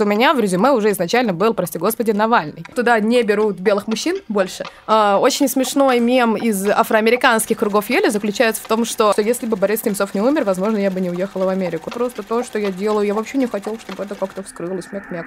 у меня в резюме уже изначально был, прости господи, Навальный. Туда не берут белых мужчин больше. А, очень смешной мем из афроамериканских кругов Ели заключается в том, что если бы Борис Немцов не умер, возможно, я бы не уехала в Америку. Просто то, что я делаю, я вообще не хотела, чтобы это как-то вскрылось. Мяк-мяк.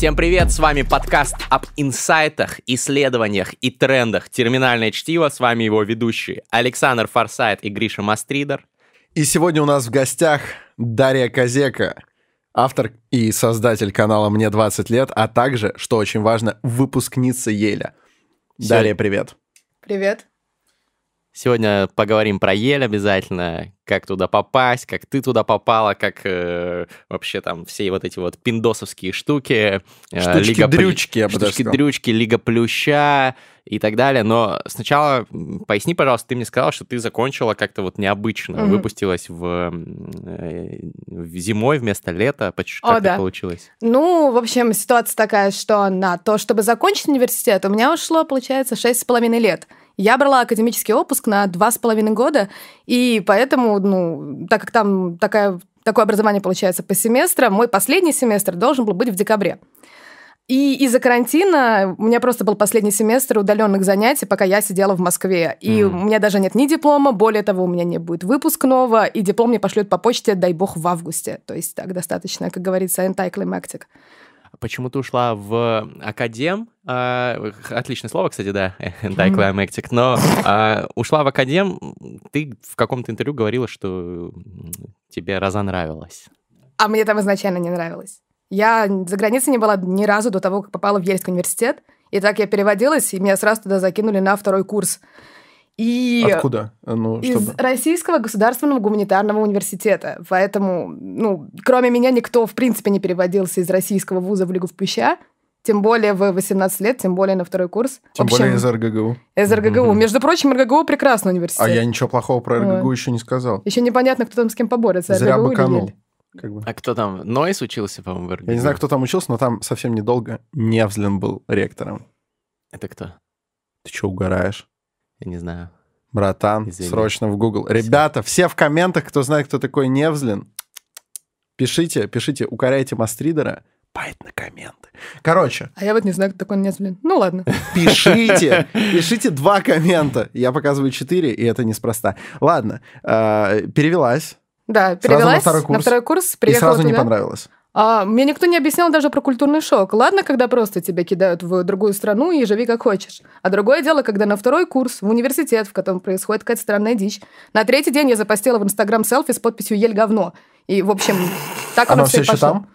Всем привет, с вами подкаст об инсайтах, исследованиях и трендах «Терминальное чтиво». С вами его ведущие Александр Форсайт и Гриша Мастридер. И сегодня у нас в гостях Дарья Козека, автор и создатель канала «Мне 20 лет», а также, что очень важно, выпускница Еля. Дарья, привет. Привет. Сегодня поговорим про Ель обязательно, как туда попасть, как ты туда попала, как э, вообще там все вот эти вот пиндосовские штуки. Э, Штучки-дрючки, я бы Штучки-дрючки, Лига Плюща и так далее. Но сначала поясни, пожалуйста, ты мне сказала, что ты закончила как-то вот необычно, mm-hmm. выпустилась в, э, в зимой вместо лета. Почему, как О, да. получилось? Ну, в общем, ситуация такая, что на то, чтобы закончить университет, у меня ушло, получается, шесть с половиной лет. Я брала академический отпуск на два с половиной года, и поэтому, ну, так как там такая, такое образование получается по семестрам, мой последний семестр должен был быть в декабре. И из-за карантина у меня просто был последний семестр удаленных занятий, пока я сидела в Москве. И mm. у меня даже нет ни диплома, более того, у меня не будет выпускного, и диплом мне пошлют по почте, дай бог, в августе. То есть так достаточно, как говорится, anticlimactic почему ты ушла в академ. А, отличное слово, кстати, да, anticlimactic, но а, ушла в академ, ты в каком-то интервью говорила, что тебе разонравилось. А мне там изначально не нравилось. Я за границей не была ни разу до того, как попала в Ельский университет. И так я переводилась, и меня сразу туда закинули на второй курс. И Откуда? Ну, из чтобы... Российского государственного гуманитарного университета. Поэтому, ну, кроме меня никто, в принципе, не переводился из российского вуза в Лигу в Плюща. Тем более в 18 лет, тем более на второй курс. Тем общем, более из РГГУ. Из РГГУ. Mm-hmm. Между прочим, РГГУ прекрасный университет. А я ничего плохого про РГГУ вот. еще не сказал. Еще непонятно, кто там с кем поборется. Зря РГГУ быканул. Как бы. А кто там? Нойс учился, по-моему, в РГГУ? Я не знаю, кто там учился, но там совсем недолго Невзлин был ректором. Это кто? Ты что, угораешь? Я не знаю. Братан, Извини. срочно в Google. Ребята, все в комментах, кто знает, кто такой Невзлин, пишите, пишите, укоряйте Мастридера, пайт на комменты. Короче. А я вот не знаю, кто такой Невзлин. Ну ладно. Пишите, пишите два коммента. Я показываю четыре, и это неспроста. Ладно, э, перевелась. Да, перевелась на второй курс. На второй курс и сразу туда. не понравилось. А, мне никто не объяснял даже про культурный шок. Ладно, когда просто тебя кидают в другую страну и живи как хочешь. А другое дело, когда на второй курс в университет, в котором происходит какая-то странная дичь. На третий день я запостила в Инстаграм селфи с подписью «Ель говно». И, в общем, так оно, оно все, все еще там?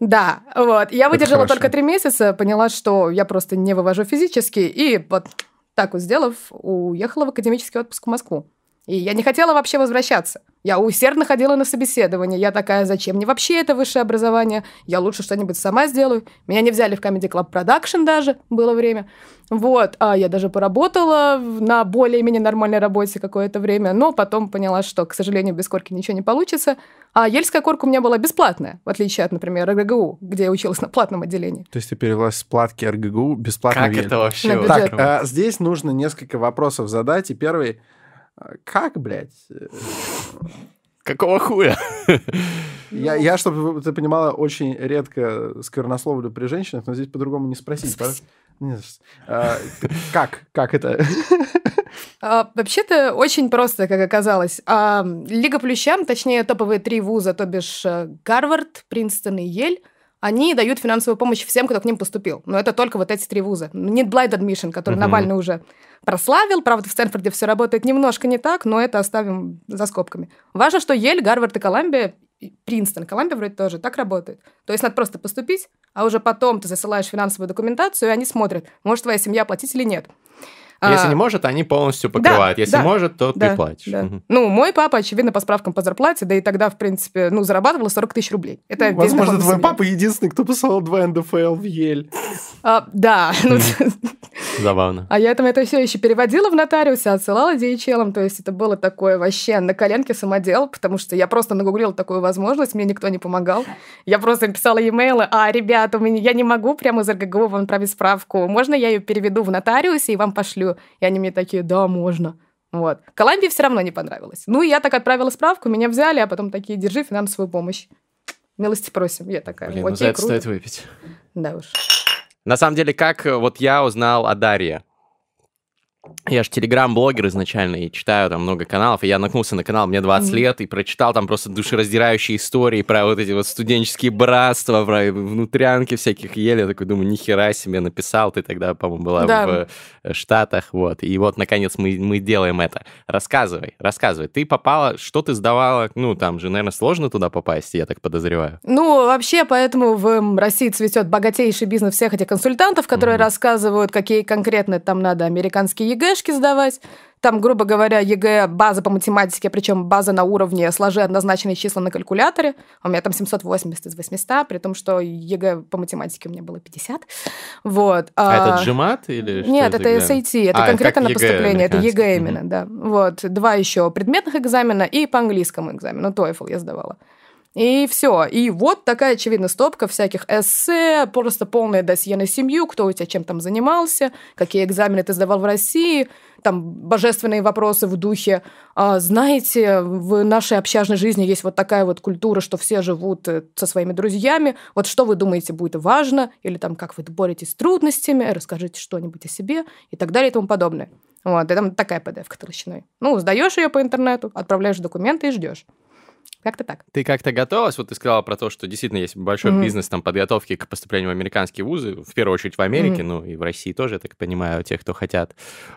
Да, вот. Я выдержала только три месяца, поняла, что я просто не вывожу физически, и вот так вот сделав, уехала в академический отпуск в Москву. И я не хотела вообще возвращаться. Я усердно ходила на собеседование. Я такая, зачем мне вообще это высшее образование? Я лучше что-нибудь сама сделаю. Меня не взяли в Comedy Club Production даже, было время. Вот, а я даже поработала на более-менее нормальной работе какое-то время, но потом поняла, что, к сожалению, без корки ничего не получится. А ельская корка у меня была бесплатная, в отличие от, например, РГГУ, где я училась на платном отделении. То есть ты перевелась с платки РГГУ бесплатно Как это вообще? Так, а, здесь нужно несколько вопросов задать. И первый как, блядь? Какого хуя? Я, я, чтобы ты понимала, очень редко сквернословлю при женщинах, но здесь по-другому не спросить. А, как? Как это? А, вообще-то очень просто, как оказалось. А, Лига Плющам, точнее топовые три вуза, то бишь э, Гарвард, Принстон и Ель, они дают финансовую помощь всем, кто к ним поступил. Но это только вот эти три вуза. Нет Blind Admission, который uh-huh. Навальный уже прославил. Правда, в Стэнфорде все работает немножко не так, но это оставим за скобками. Важно, что Ель, Гарвард и Колумбия, Принстон, Колумбия вроде тоже так работает. То есть надо просто поступить, а уже потом ты засылаешь финансовую документацию, и они смотрят, может твоя семья платить или нет. Если а, не может, они полностью покрывают. Да, Если да, может, то да, ты платишь. Да. Угу. Ну, мой папа, очевидно, по справкам по зарплате, да и тогда, в принципе, ну, зарабатывала 40 тысяч рублей. Это ну, Возможно, твой папа единственный, кто посылал два НДФЛ в Ель. А, да. Ну, Забавно. А я там это все еще переводила в нотариусе, отсылала DHL, то есть это было такое вообще на коленке самодел, потому что я просто нагуглила такую возможность, мне никто не помогал. Я просто писала e-mail, а, ребята, у меня, я не могу прямо из РГГУ вам отправить справку, можно я ее переведу в нотариусе и вам пошлю? И они мне такие, да, можно. Вот. Колумбии все равно не понравилось. Ну, и я так отправила справку, меня взяли, а потом такие, держи финансовую помощь. Милости просим. Я такая, Блин, ну окей, за это круто. стоит выпить. Да уж. На самом деле, как э, вот я узнал о Дарье? Я же телеграм-блогер изначально и читаю там много каналов, и я наткнулся на канал «Мне 20 Мгм. лет» и прочитал там просто душераздирающие истории про вот эти вот студенческие братства, про внутрянки всяких ели. Я такой думаю, нихера себе написал, ты тогда, по-моему, была Да. в э, Штатах, вот. И вот, наконец, мы, мы делаем это. Рассказывай, рассказывай. Ты попала, что ты сдавала? Ну, там же, наверное, сложно туда попасть, я так подозреваю. Ну, вообще, поэтому в России цветет богатейший бизнес всех этих консультантов, которые Мгм. рассказывают, какие конкретно там надо американские ЕГЭшки сдавать. Там, грубо говоря, ЕГЭ, база по математике, причем база на уровне «сложи однозначные числа на калькуляторе». У меня там 780 из 800, при том, что ЕГЭ по математике у меня было 50. Вот. А, это GMAT или что Нет, это? SAT, это А, это конкретно как на поступление, это ЕГЭ именно, да. Вот, два еще предметных экзамена и по английскому экзамену, TOEFL я сдавала. И все. И вот такая, очевидно, стопка всяких эссе, просто полное досье на семью, кто у тебя чем там занимался, какие экзамены ты сдавал в России, там божественные вопросы в духе, а, знаете, в нашей общажной жизни есть вот такая вот культура, что все живут э, со своими друзьями, вот что вы думаете будет важно, или там как вы боретесь с трудностями, расскажите что-нибудь о себе и так далее и тому подобное. Вот, там такая PDF толщиной. Ну, сдаешь ее по интернету, отправляешь документы и ждешь. Как-то так. Ты как-то готовилась? Вот ты сказала про то, что действительно есть большой Мгм. бизнес там подготовки к поступлению в американские вузы, в первую очередь в Америке, Мгм. ну и в России тоже, я так понимаю, те, кто хотят,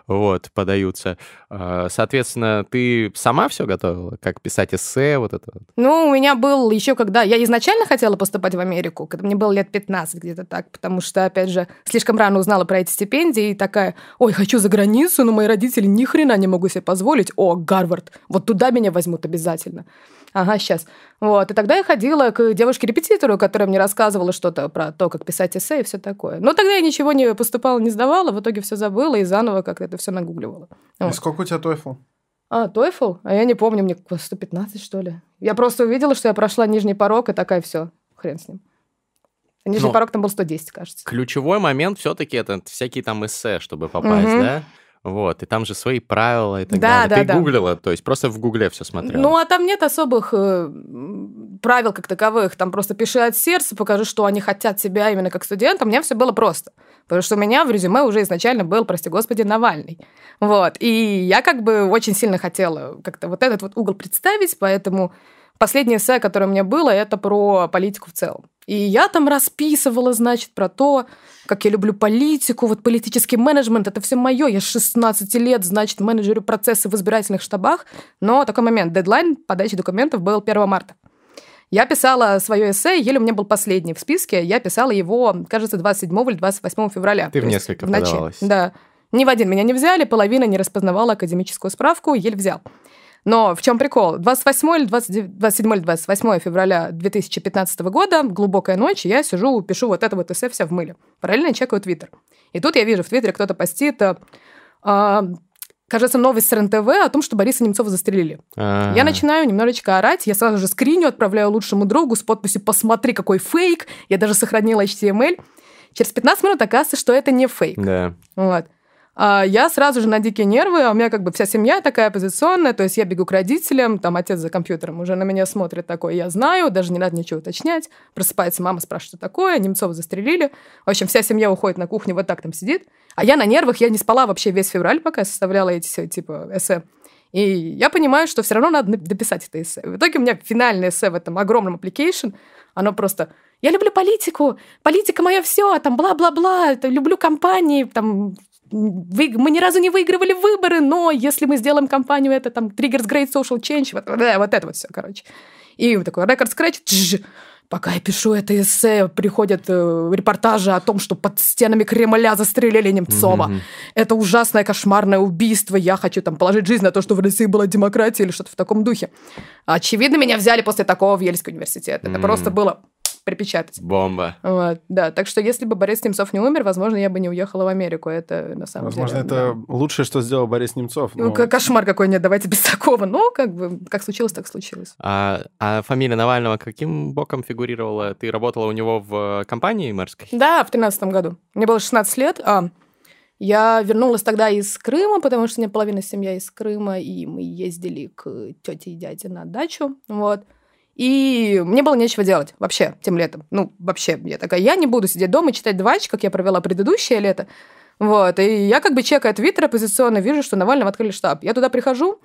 вот, подаются. А, Соответственно, ты сама все готовила? Как писать эссе, вот это? Ну, у меня был еще когда... Я изначально хотела поступать в Америку, когда мне было лет 15 где-то так, потому что, опять же, слишком рано узнала про эти стипендии и такая, ой, хочу за границу, но мои родители ни хрена не могу себе позволить. О, Гарвард, вот туда меня возьмут обязательно. Ага, сейчас. Вот. И тогда я ходила к девушке-репетитору, которая мне рассказывала что-то про то, как писать эссе и все такое. Но тогда я ничего не поступала, не сдавала, в итоге все забыла и заново как-то это все нагугливала. И Вот. сколько у тебя TOEFL? А, TOEFL? А я не помню, мне 115, что ли. Я просто увидела, что я прошла нижний порог, и такая, все, хрен с ним. Нижний Ну, порог там был 110, кажется. Ключевой момент все-таки это всякие там эссе, чтобы попасть, Мгм. да? Вот, и там же свои правила и так Да, далее. да, ты да. гуглила, то есть просто в гугле все смотрела? Ну, а там нет особых э, правил как таковых. Там просто пиши от сердца, покажи, что они хотят тебя именно как студента. У меня все было просто. Потому что у меня в резюме уже изначально был, прости господи, Навальный. Вот. И я как бы очень сильно хотела как-то вот этот вот угол представить, поэтому последнее эссе, которое у меня было, это про политику в целом. И я там расписывала, значит, про то, как я люблю политику, вот политический менеджмент, это все мое. Я с 16 лет, значит, менеджерю процессы в избирательных штабах. Но такой момент, дедлайн подачи документов был 1 марта. Я писала свое эссе, еле у меня был последний в списке. Я писала его, кажется, 27 или 28 февраля. Ты в несколько в ночи. подавалась. Да. Ни в один меня не взяли, половина не распознавала академическую справку, еле взял. Но в чем прикол? 28 или 29, 27 или 28 февраля 2015 года, глубокая ночь, я сижу, пишу вот это вот эссе вся в мыле. Параллельно чекаю Твиттер. И тут я вижу в Твиттере кто-то постит, а, а, кажется, новость с РНТВ о том, что Бориса Немцова застрелили. А, Я начинаю немножечко орать, я сразу же скриню, отправляю лучшему другу с подписью «Посмотри, какой фейк!» Я даже сохранила HTML. Через 15 минут оказывается, что это не фейк. Да. Вот. А я сразу же на дикие нервы, а у меня как бы вся семья такая оппозиционная, то есть я бегу к родителям, там отец за компьютером уже на меня смотрит такой, я знаю, даже не надо ничего уточнять. Просыпается мама, спрашивает, что такое, Немцова застрелили. В общем, вся семья уходит на кухню, вот так там сидит. А я на нервах, я не спала вообще весь февраль, пока составляла эти все, типа, эссе. И я понимаю, что все равно надо дописать это эссе. В итоге у меня финальное эссе в этом огромном application, оно просто «Я люблю политику, политика мое все, там бла-бла-бла, люблю компании, там вы- мы ни разу не выигрывали выборы, но если мы сделаем компанию, это там triggers great social change, вот, да, вот это вот все, короче. И такой рекорд тш, пока я пишу это эссе, приходят э, репортажи о том, что под стенами Кремля застрелили Немцова. Мгм. Это ужасное, кошмарное убийство. Я хочу там положить жизнь на то, что в России была демократия или что-то в таком духе. Очевидно, меня взяли после такого в Ельский университет. Это М. просто было припечатать. Бомба. Вот, да, так что если бы Борис Немцов не умер, возможно, я бы не уехала в Америку. Это на самом Возможно, деле... это лучшее, что сделал Борис Немцов. да. но- Ну, к- кошмар какой нет, давайте без такого. Ну, как бы, как случилось, так случилось. А, а фамилия Навального каким боком фигурировала? Ты работала у него в компании мэрской? Да, в тринадцатом году. Мне было 16 лет. А, Я вернулась тогда из Крыма, потому что у меня половина семья из Крыма, и мы ездили к тете и дяде на дачу, вот. И мне было нечего делать вообще тем летом. Ну, вообще, я такая, я не буду сидеть дома и читать двач, как я провела предыдущее лето. Вот, и я как бы чекая твиттер оппозиционно, вижу, что Навального открыли штаб. Я туда прихожу,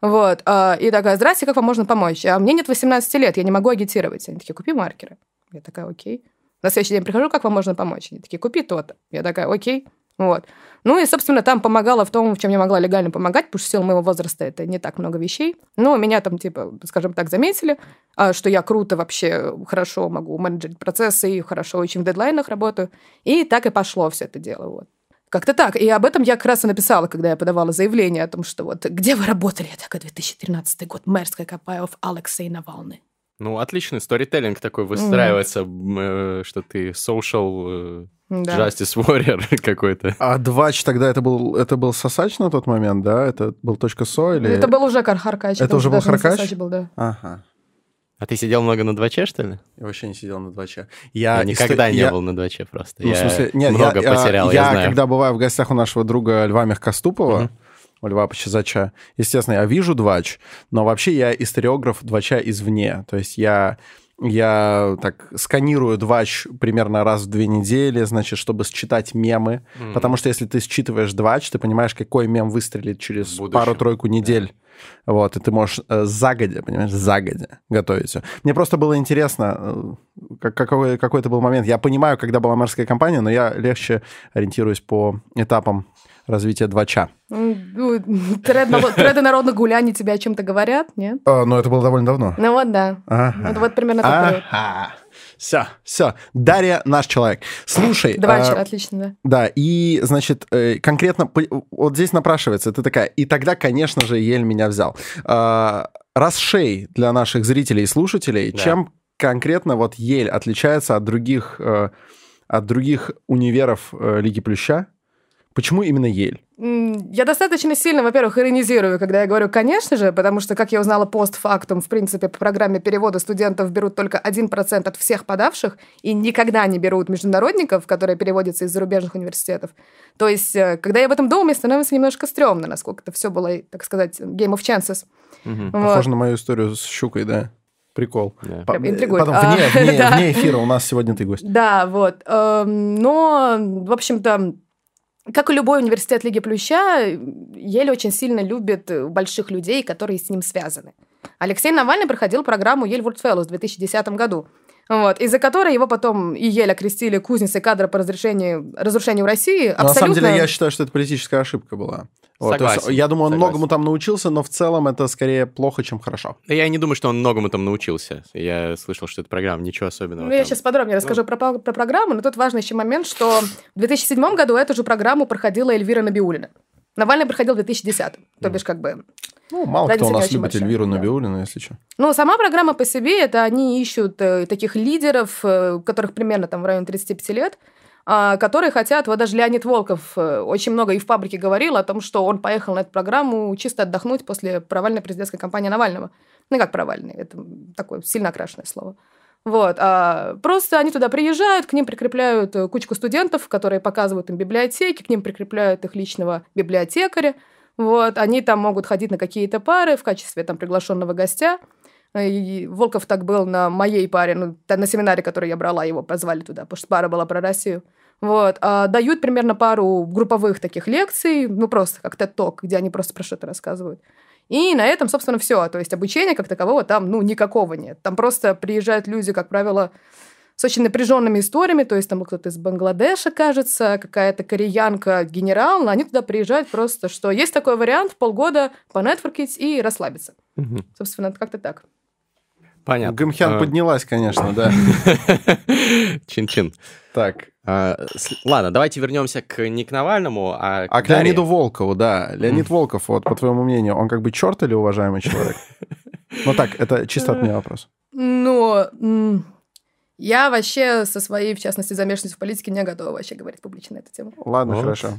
вот, а, и такая, здрасте, как вам можно помочь? А мне нет 18 лет, я не могу агитировать. Они такие, купи маркеры. Я такая, окей. На следующий день прихожу, как вам можно помочь? Они такие, купи то-то. Я такая, окей. Вот. Ну и, собственно, там помогала в том, в чем я могла легально помогать, потому что в силу моего возраста это не так много вещей. Но меня там, типа, скажем так, заметили, а, что я круто вообще хорошо могу менеджерить процессы и хорошо очень в дедлайнах работаю. И так и пошло все это дело. Вот. Как-то так. И об этом я как раз и написала, когда я подавала заявление о том, что вот где вы работали? Я такая, 2013 год, мэрская Капаев, Алексей Навалны. Ну, отличный сторителлинг такой выстраивается, mm. что ты social э, да. Justice Warrior какой-то. А Двач тогда это был, это был Сосач на тот момент, да? Это был точка .со или... Это был уже Харкач. Это, уже был Харкач? был, да. Ага. А ты сидел много на дваче, что ли? Я вообще не сидел на дваче. Я, я никогда не я... был на дваче просто. Ну, я в смысле, нет, много я, потерял, я, я знаю. когда бываю в гостях у нашего друга Льва Мягкоступова, у Льва Почезача, естественно, я вижу двач, но вообще я историограф двача извне. То есть я я так сканирую двач примерно раз в две недели, значит, чтобы считать мемы. Mm. Потому что если ты считываешь двач, ты понимаешь, какой мем выстрелит через пару-тройку недель. Вот, и ты можешь э, загодя, понимаешь, загодя готовить все. Мне просто было интересно, э, как, какой, какой это был момент. Я понимаю, когда была морская компания, но я легче ориентируюсь по этапам развития двача. Ну, треды народных гуляний тебе о чем-то говорят, нет? А, ну, это было довольно давно. Ну вот, да. Вот примерно такой. Ага. Все, все. Дарья наш человек. Слушай. Двач, а, отлично, да. Да, и, значит, э, конкретно вот здесь напрашивается, ты такая, и тогда, конечно же, Ель меня взял. А, Расшей для наших зрителей и слушателей, да. чем конкретно вот Ель отличается от других, э, от других универов э, Лиги Плюща? Почему именно Ель? Я достаточно сильно, во-первых, иронизирую, когда я говорю «конечно же», потому что, как я узнала постфактум, в принципе, по программе перевода студентов берут только 1% от всех подавших и никогда не берут международников, которые переводятся из зарубежных университетов. То есть, э, когда я об этом думаю, мне становится немножко стрёмно, насколько это все было, так сказать, game of chances. Угу. Вот. Похоже на мою историю с щукой, да? Прикол. Да. По- Интригует. Потом вне, вне, вне эфира у нас сегодня ты гость. Да, вот. Эм, но, в общем-то, как и любой университет Лиги Плюща, Ель очень сильно любит больших людей, которые с ним связаны. Алексей Навальный проходил программу Ель World Fellows в 2010 году, вот, из-за которой его потом и Ель окрестили кузницей кадра по разрешению, разрушению России. Абсолютно... На самом деле, я считаю, что это политическая ошибка была. Вот, согласен, есть, я думаю, он согласен. многому там научился, но в целом это скорее плохо, чем хорошо. Я не думаю, что он многому там научился. Я слышал, что это программа, ничего особенного. Ну, там. я сейчас подробнее расскажу ну. про, про программу, но тут важный еще момент, что в 2007 году эту же программу проходила Эльвира Набиулина. Навальный проходил в 2010 то бишь как бы... Ну, мало кто у нас любит большая. Эльвиру да. Набиулину, если что. Ну, сама программа по себе, это они ищут э, таких лидеров, э, которых примерно там в районе 35 лет, которые хотят, вот даже Леонид Волков э, очень много и в паблике говорил о том, что он поехал на эту программу чисто отдохнуть после провальной президентской кампании Навального. Ну, как провальной, это такое сильно окрашенное слово. Вот, а просто они туда приезжают, к ним прикрепляют э, кучку студентов, которые показывают им библиотеки, к ним прикрепляют их личного библиотекаря, вот, они там могут ходить на какие-то пары в качестве там приглашенного гостя, и Волков так был на моей паре, ну, на семинаре, который я брала, его позвали туда, потому что пара была про Россию. Вот. А дают примерно пару групповых таких лекций, ну, просто как TED-ток, где они просто про что-то рассказывают. И на этом, собственно, все. То есть обучения как такового там, ну, никакого нет. Там просто приезжают люди, как правило, с очень напряженными историями, то есть там кто-то из Бангладеша, кажется, какая-то кореянка, генерал, но они туда приезжают просто, что есть такой вариант полгода понетворкить и расслабиться. Угу. Собственно, как-то так. Понятно. Гымхян а... поднялась, конечно, да. Чин-чин. Так. А, ладно, давайте вернемся к не к Навальному, а к А к Леониду Волкову, да. Леонид Волков, вот, по твоему мнению, он как бы черт или уважаемый человек? Ну так, это чисто от меня вопрос. Ну, я вообще со своей, в частности, замешанностью в политике не готова вообще говорить публично на эту тему. Ладно, хорошо.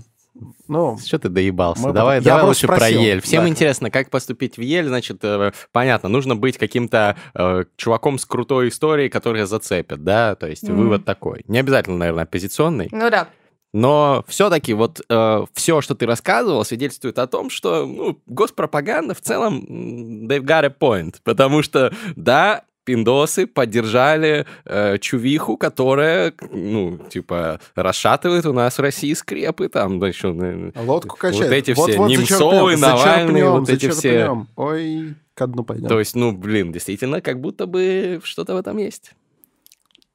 Ну, что ты доебался? Мы давай, давай лучше спросил. про Ель. Всем да. интересно, как поступить в Ель. Значит, э, понятно, нужно быть каким-то э, чуваком с крутой историей, который зацепит, да? То есть mm. вывод такой. Не обязательно, наверное, оппозиционный. Ну да. Но все-таки вот э, все, что ты рассказывал, свидетельствует о том, что ну, госпропаганда в целом they've got a point. Потому что, да, пиндосы поддержали э, чувиху, которая, ну, типа, расшатывает у нас в России скрепы, там, да, еще... Лодку качает. Вот эти вот, все, вот, Немцовы, зачерпнем, зачерпнем, вот эти все... Ой, ко дну пойдем. То есть, ну, блин, действительно, как будто бы что-то в этом есть.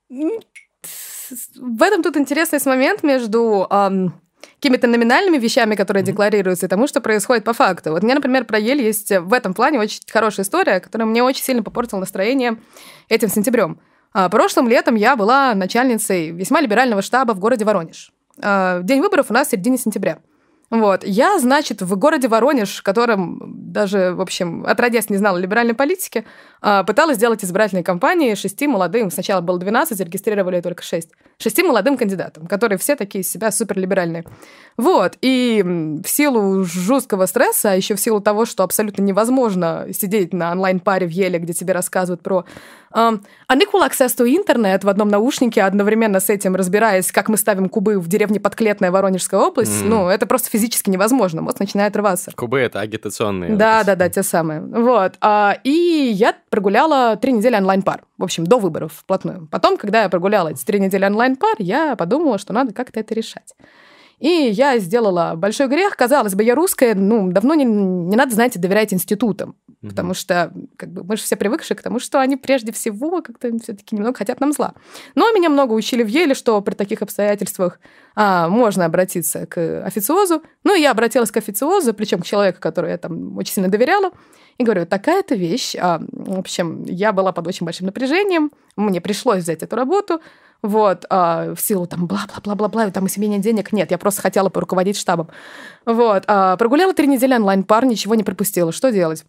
В этом тут интересный момент между ам, какими-то номинальными вещами, которые декларируются, и тому, что происходит по факту. Вот у меня, например, про Ель есть в этом плане очень хорошая история, которая мне очень сильно попортила настроение этим сентябрем. А, прошлым летом я была начальницей весьма либерального штаба в городе Воронеж. А, день выборов у нас в середине сентября. Вот. Я, значит, в городе Воронеж, в котором даже, в общем, отродясь не знала либеральной политики, пыталась сделать избирательные кампании шести молодым, сначала было 12, зарегистрировали только шесть, шести молодым кандидатам, которые все такие из себя суперлиберальные. Вот. И в силу жесткого стресса, а еще в силу того, что абсолютно невозможно сидеть на онлайн-паре в Еле, где тебе рассказывают про Um, unequal access to internet в одном наушнике, одновременно с этим разбираясь, как мы ставим кубы в деревне Подклетная, Воронежская область, mm. ну, это просто физически невозможно. Мозг начинает рваться. Кубы — это агитационные. Да, да, да, те самые. Вот. А, и я прогуляла три недели онлайн-пар. В общем, до выборов вплотную. Потом, когда я прогуляла эти три недели онлайн-пар, я подумала, что надо как-то это решать. И я сделала большой грех. Казалось бы, я русская, ну, давно не, не надо, знаете, доверять институтам. Mm-hmm. Потому что как бы, мы же все привыкшие к тому, что они прежде всего как-то все-таки немного хотят нам зла. Но меня много учили в Еле, что при таких обстоятельствах а, можно обратиться к официозу. Ну, я обратилась к официозу, причем к человеку, который я там очень сильно доверяла. И говорю, такая-то вещь. А, в общем, я была под очень большим напряжением. Мне пришлось взять эту работу. Вот, а, в силу там бла-бла-бла-бла-бла, там нет денег. Нет, я просто хотела поруководить штабом. Вот, а, прогуляла три недели онлайн-пар, ничего не пропустила. Что делать?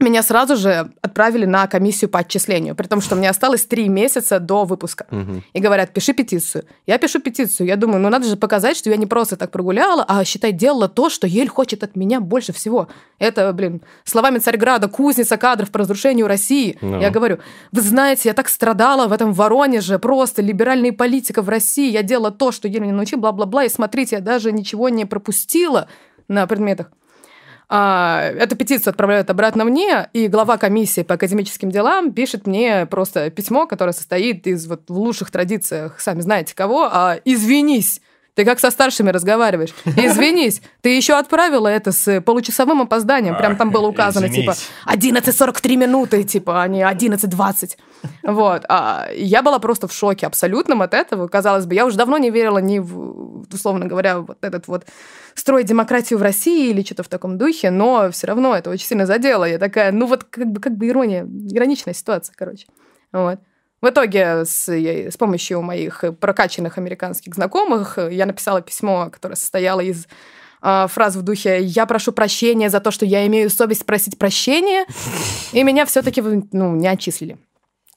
Меня сразу же отправили на комиссию по отчислению, при том, что мне осталось три месяца до выпуска. Угу. И говорят, пиши петицию. Я пишу петицию. Я думаю, ну надо же показать, что я не просто так прогуляла, а, считай, делала то, что Ель хочет от меня больше всего. Это, блин, словами Царьграда, кузница кадров по разрушению России. No. Ну. Я говорю, вы знаете, я так страдала в этом Воронеже, просто либеральная политика в России. Я делала то, что Ель меня научил, бла-бла-бла. И смотрите, я даже ничего не пропустила на предметах. А, эту петицию отправляют обратно мне, и глава комиссии по академическим делам пишет мне просто письмо, которое состоит из вот в лучших традициях, сами знаете кого, а «Извинись». Ты как со старшими разговариваешь. Извинись, ты еще отправила это с получасовым опозданием. Прям там было указано, типа, Извинись. типа, 11.43 минуты, типа, а не 11.20. Вот. А я была просто в шоке абсолютном от этого. Казалось бы, я уже давно не верила ни в, условно говоря, вот этот вот строить демократию в России или что-то в таком духе, но все равно это очень сильно задело. Я такая, ну вот как бы, как бы ирония, ироничная ситуация, короче. Вот. В итоге с, с помощью моих прокачанных американских знакомых я написала письмо, которое состояло из э, фраз в духе «Я прошу прощения за то, что я имею совесть просить прощения», и меня все-таки ну, не отчислили.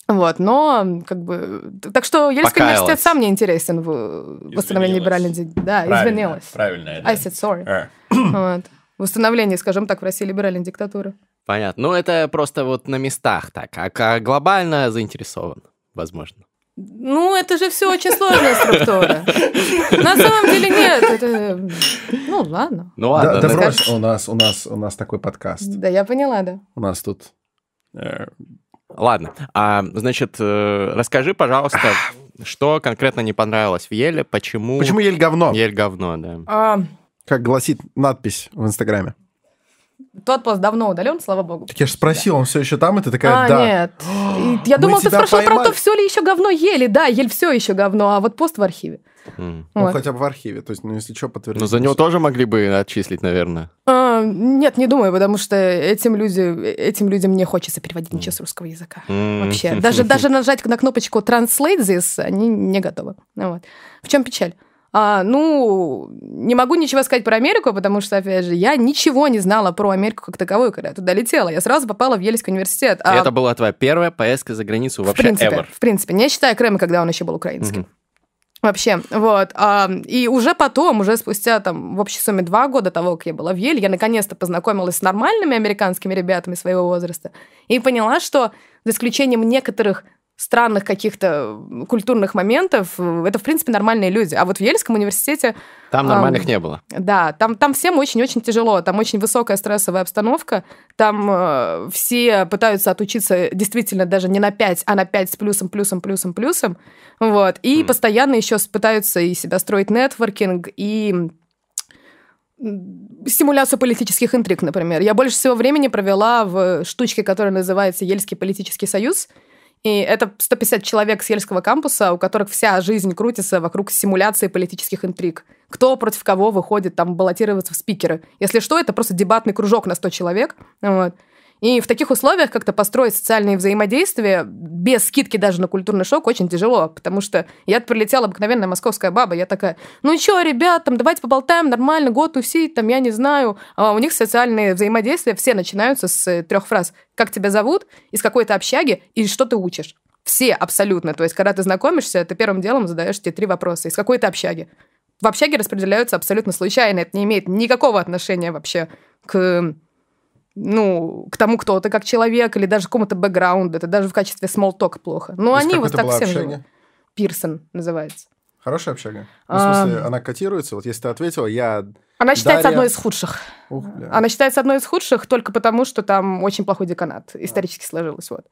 Вот, но как бы... Так что Ельский Покаялась. университет сам не интересен в восстановлении либеральной... Да, правильно, извинилась. Правильно. Да. I said sorry. Uh. Вот. Восстановление, скажем так, в России либеральной диктатуры. Понятно. Ну, это просто вот на местах так. А глобально заинтересован, возможно. Ну, это же все очень сложная структура. На самом деле нет. Это... Ну, ладно. Ну, ладно. Да, да брось, у нас, у, нас, у нас такой подкаст. Да, я поняла, да. У нас тут э, Ладно. А, значит, э, расскажи, пожалуйста, что конкретно не понравилось в Еле, почему... Почему Ель говно? Ель говно, да. А... Как гласит надпись в Инстаграме. Тот пост давно удален, слава богу. Так я же спросил, да. он все еще там, и ты такая, а, да. нет. И я думал, ты спрашивал про то, все ли еще говно ели. Да, ель все еще говно, а вот пост в архиве. Mm. Вот. Ну, хотя бы в архиве, то есть, ну, если что, подтвердить. Но за него тоже могли бы отчислить, наверное. А, нет, не думаю, потому что этим, люди, этим людям не хочется переводить ничего с русского языка. Mm. Вообще. Даже, даже нажать на кнопочку «Translate this» они не готовы. Вот. В чем печаль? А, ну, не могу ничего сказать про Америку, потому что, опять же, я ничего не знала про Америку как таковую, когда я туда летела. Я сразу попала в Ельский университет. А... это была твоя первая поездка за границу вообще в принципе, ever? В принципе, не считая Крыма, когда он еще был украинским. Угу. Вообще, вот. А, и уже потом, уже спустя там в общей сумме два года того, как я была в Еле, я наконец-то познакомилась с нормальными американскими ребятами своего возраста и поняла, что за исключением некоторых странных каких-то культурных моментов, это, в принципе, нормальные люди. А вот в Ельском университете... Там нормальных а, не было. Да, там, там всем очень-очень тяжело, там очень высокая стрессовая обстановка, там э, все пытаются отучиться действительно даже не на 5, а на 5 с плюсом, плюсом, плюсом, плюсом, вот, и mm. постоянно еще пытаются и себя строить нетворкинг, и симуляцию политических интриг, например. Я больше всего времени провела в штучке, которая называется Ельский политический союз. И это 150 человек с Ельского кампуса, у которых вся жизнь крутится вокруг симуляции политических интриг. Кто против кого выходит там баллотироваться в спикеры. Если что, это просто дебатный кружок на 100 человек. Вот. И в таких условиях как-то построить социальные взаимодействия без скидки даже на культурный шок очень тяжело, потому что я прилетела обыкновенная московская баба, я такая, ну что, ребят, там давайте поболтаем нормально, год тусить, там, я не знаю. А у них социальные взаимодействия все начинаются с э, трех фраз. Как тебя зовут, из какой то общаги и что ты учишь. Все абсолютно. То есть, когда ты знакомишься, ты первым делом задаешь тебе три вопроса. Из какой то общаги? В общаге распределяются абсолютно случайно. Это не имеет никакого отношения вообще к ну, к тому, кто ты как человек, или даже к какому-то бэкграунду. Это даже в качестве talk плохо. Ну, они вот так всем живут. Пирсон называется. Хорошая общага? Ну, в смысле, а... она котируется? Вот если ты ответила, я... Она считается Дарья... одной из худших. Ух, бля. Она считается одной из худших только потому, что там очень плохой деканат. Исторически а. сложилось, вот.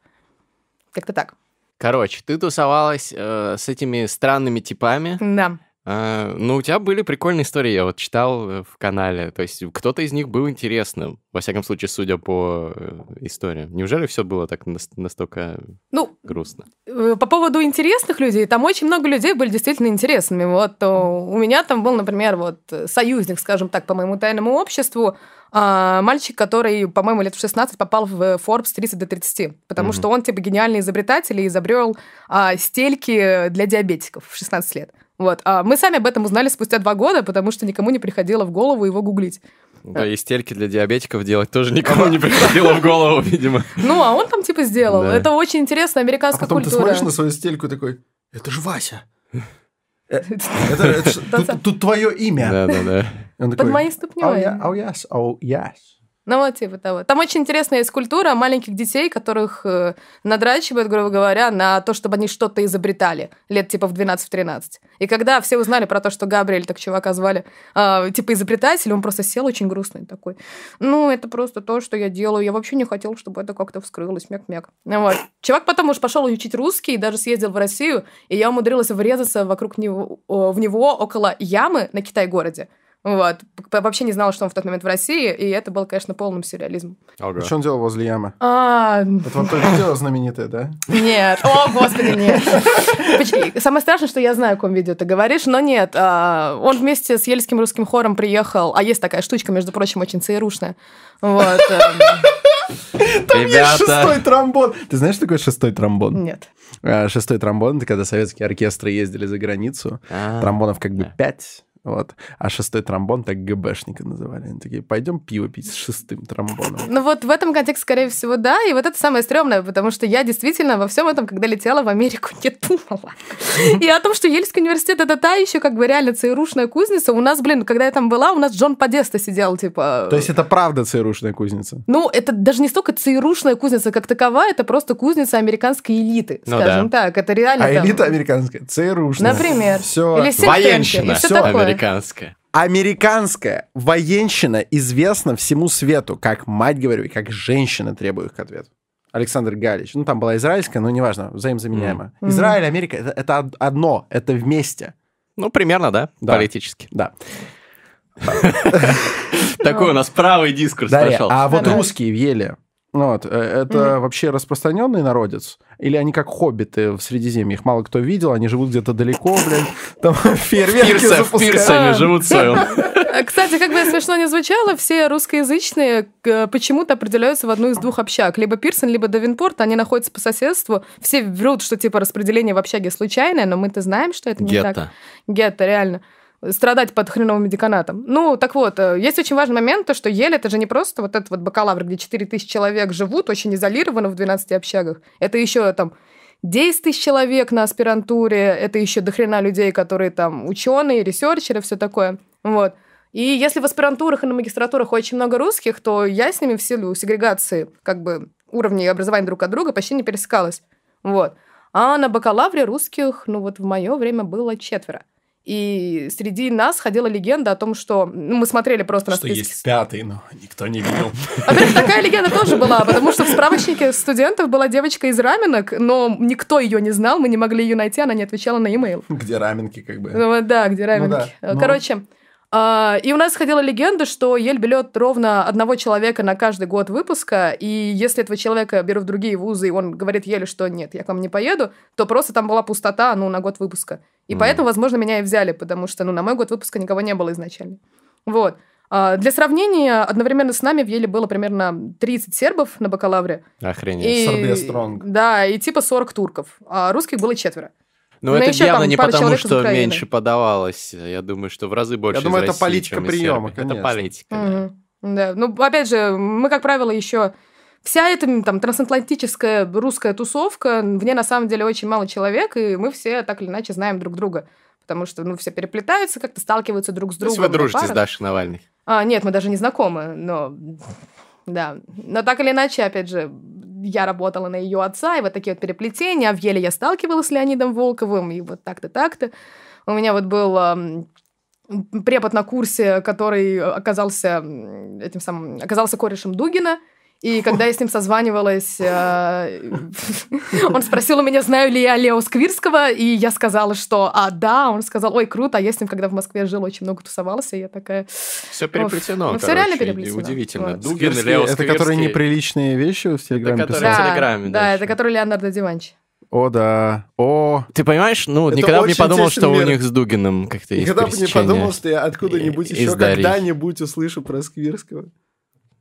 Как-то так. Короче, ты тусовалась э, с этими странными типами. Да. А, ну, у тебя были прикольные истории, я вот читал э, в канале. То есть кто-то из них был интересным, во всяком случае, судя по э, истории. Неужели все было так настолько ну, грустно? Э, по поводу интересных людей, там очень много людей были действительно интересными. Вот у меня там был, например, вот союзник, скажем так, по моему тайному обществу, а, мальчик, который, по-моему, лет в 16 попал в Forbes 30 до 30, потому mm-hmm. что он, типа, гениальный изобретатель и изобрел а, стельки для диабетиков в 16 лет. Вот. А мы сами об этом узнали спустя два года, потому что никому не приходило в голову его гуглить. Да, и стельки для диабетиков делать тоже никому не приходило в голову, видимо. Ну, а он там типа сделал. Это очень интересно, американская культура. А потом ты смотришь на свою стельку и такой, это же Вася. Это, тут, твое имя. Да, да, да. Под моей ступней. Oh, yes, oh, yes. Ну вот типа того. Там очень интересная есть культура маленьких детей, которых э, надрачивают, грубо говоря, на то, чтобы они что-то изобретали. Лет типа в 12-13. И когда все узнали про то, что Габриэль, так чувака звали, э, типа изобретатель, он просто сел очень грустный такой. Ну, это просто то, что я делаю. Я вообще не хотел, чтобы это как-то вскрылось. Мяк-мяк. Ну, вот. Чувак потом уж пошел учить русский, даже съездил в Россию, и я умудрилась врезаться вокруг него, в него около ямы на Китай-городе. Вот. Вообще не знала, что он в тот момент в России, и это был, конечно, полным сюрреализмом. Ага. Что он делал возле ямы? А... Это вот то видео знаменитое, да? Нет. О, господи, нет. Самое страшное, что я знаю, о каком видео ты говоришь, но нет. А, он вместе с Ельским русским хором приехал, а есть такая штучка, между прочим, очень ЦРУшная. Вот. Эм. Там есть шестой тромбон. Ты знаешь, что такое шестой тромбон? Нет. А, шестой тромбон, это когда советские оркестры ездили за границу. А. Тромбонов как бы пять вот. А шестой тромбон так ГБшника называли. Они такие, пойдем пиво пить с шестым тромбоном. Ну вот в этом контексте, скорее всего, да. И вот это самое стрёмное, потому что я действительно во всем этом, когда летела в Америку, не думала. И о том, что Ельский университет это та еще как бы реально ЦРУшная кузница. У нас, блин, когда я там была, у нас Джон Подеста сидел, типа... То есть это правда ЦРУшная кузница? Ну, это даже не столько ЦРУшная кузница как такова, это просто кузница американской элиты, ну, скажем да. так. Это реально А там... элита американская, ЦРУшная. Например. Все. Или Военщина. Все такое. Американская. Американская военщина известна всему свету, как мать говорю, и как женщина требует к ответу. Александр Галич. Ну, там была израильская, но неважно, взаимозаменяемо. Mm. Израиль, Америка это, это одно, это вместе. Ну, примерно, да, да. политически. Да. Такой у нас правый дискурс пошел. А вот русские в Еле, вот, э, это mm-hmm. вообще распространенный народец? Или они как хоббиты в Средиземье? Их мало кто видел, они живут где-то далеко, блин, там фейерверки запускают. В Пирсе они живут в своем. Кстати, как бы смешно не звучало, все русскоязычные почему-то определяются в одну из двух общак. Либо Пирсон, либо Давинпорт, они находятся по соседству. Все врут, что типа распределение в общаге случайное, но мы-то знаем, что это не Гетто. так. Гетто, реально страдать под хреновым медиканатом. Ну, так вот, э, есть очень важный момент, то, что Ель, это же не просто вот этот вот бакалавр, где 4 тысячи человек живут очень изолированно в 12 общагах. Это еще там 10 тысяч человек на аспирантуре, это еще дохрена людей, которые там ученые, ресерчеры, все такое. Вот. И если в аспирантурах и на магистратурах очень много русских, то я с ними в силу сегрегации как бы уровней образования друг от друга почти не пересекалась. Вот. А на бакалавре русских, ну вот в мое время было четверо. И среди нас ходила легенда о том, что ну, мы смотрели просто на Что списки. есть пятый, но никто не видел. Во-первых, такая легенда тоже была, потому что в справочнике студентов была девочка из раменок, но никто ее не знал, мы не могли ее найти, она не отвечала на e-mail. Где раменки, как бы. Ну, да, где раменки. да, ну. Короче, а, и у нас ходила легенда, что Ель берет ровно одного человека на каждый год выпуска, и если этого человека берут в другие вузы, и он говорит Еле, что нет, я к вам не поеду, то просто там была пустота, ну, на год выпуска. И Мгм. поэтому, возможно, меня и взяли, потому что, ну, на мой год выпуска никого не было изначально. Вот. А, Для сравнения, одновременно с нами в Еле было примерно 30 сербов на бакалавре. Охренеть. И, Сербия strong. Да, и типа 40 турков. А русских было четверо. Ну, Ну, это еще явно не потому, что Украины. меньше подавалось. Я думаю, что в разы больше думаю, из это России, политика приема. Это политика, да. Мгм. Да. Ну, опять же, мы, как правило, еще вся эта там трансатлантическая русская тусовка, в ней на самом деле очень мало человек, и мы все так или иначе знаем друг друга. Потому что, ну, все переплетаются, как-то сталкиваются друг с То есть другом. вы дружите с парах. Дашей Навальной? А, нет, мы даже не знакомы, но... Да. Но так или иначе, опять же, я работала на ее отца, и вот такие вот переплетения. В Еле я сталкивалась с Леонидом Волковым, и вот так-то, так-то. У меня вот был препод на курсе, который оказался м, этим самым, оказался корешем Дугина. И когда я с ним созванивалась, э, он спросил у меня, знаю ли я Лео Сквирского, и я сказала, что «а, да». Он сказал, ой, круто, а я с ним, когда в Москве жил, очень много тусовался, и я такая... Все переплетено, ну, короче, реально переплетено. Удивительно. Дугин, Сквирский- Лео Это которые неприличные вещи в Телеграме которые- писал? в Телеграме, да, да, это который Леонардо Диванчи. О, да. О, Ты понимаешь, ну, Это никогда бы не подумал, что у мир. них с Дугином как-то есть никогда бы не подумал, что я откуда-нибудь еще когда-нибудь услышу про Сквирского.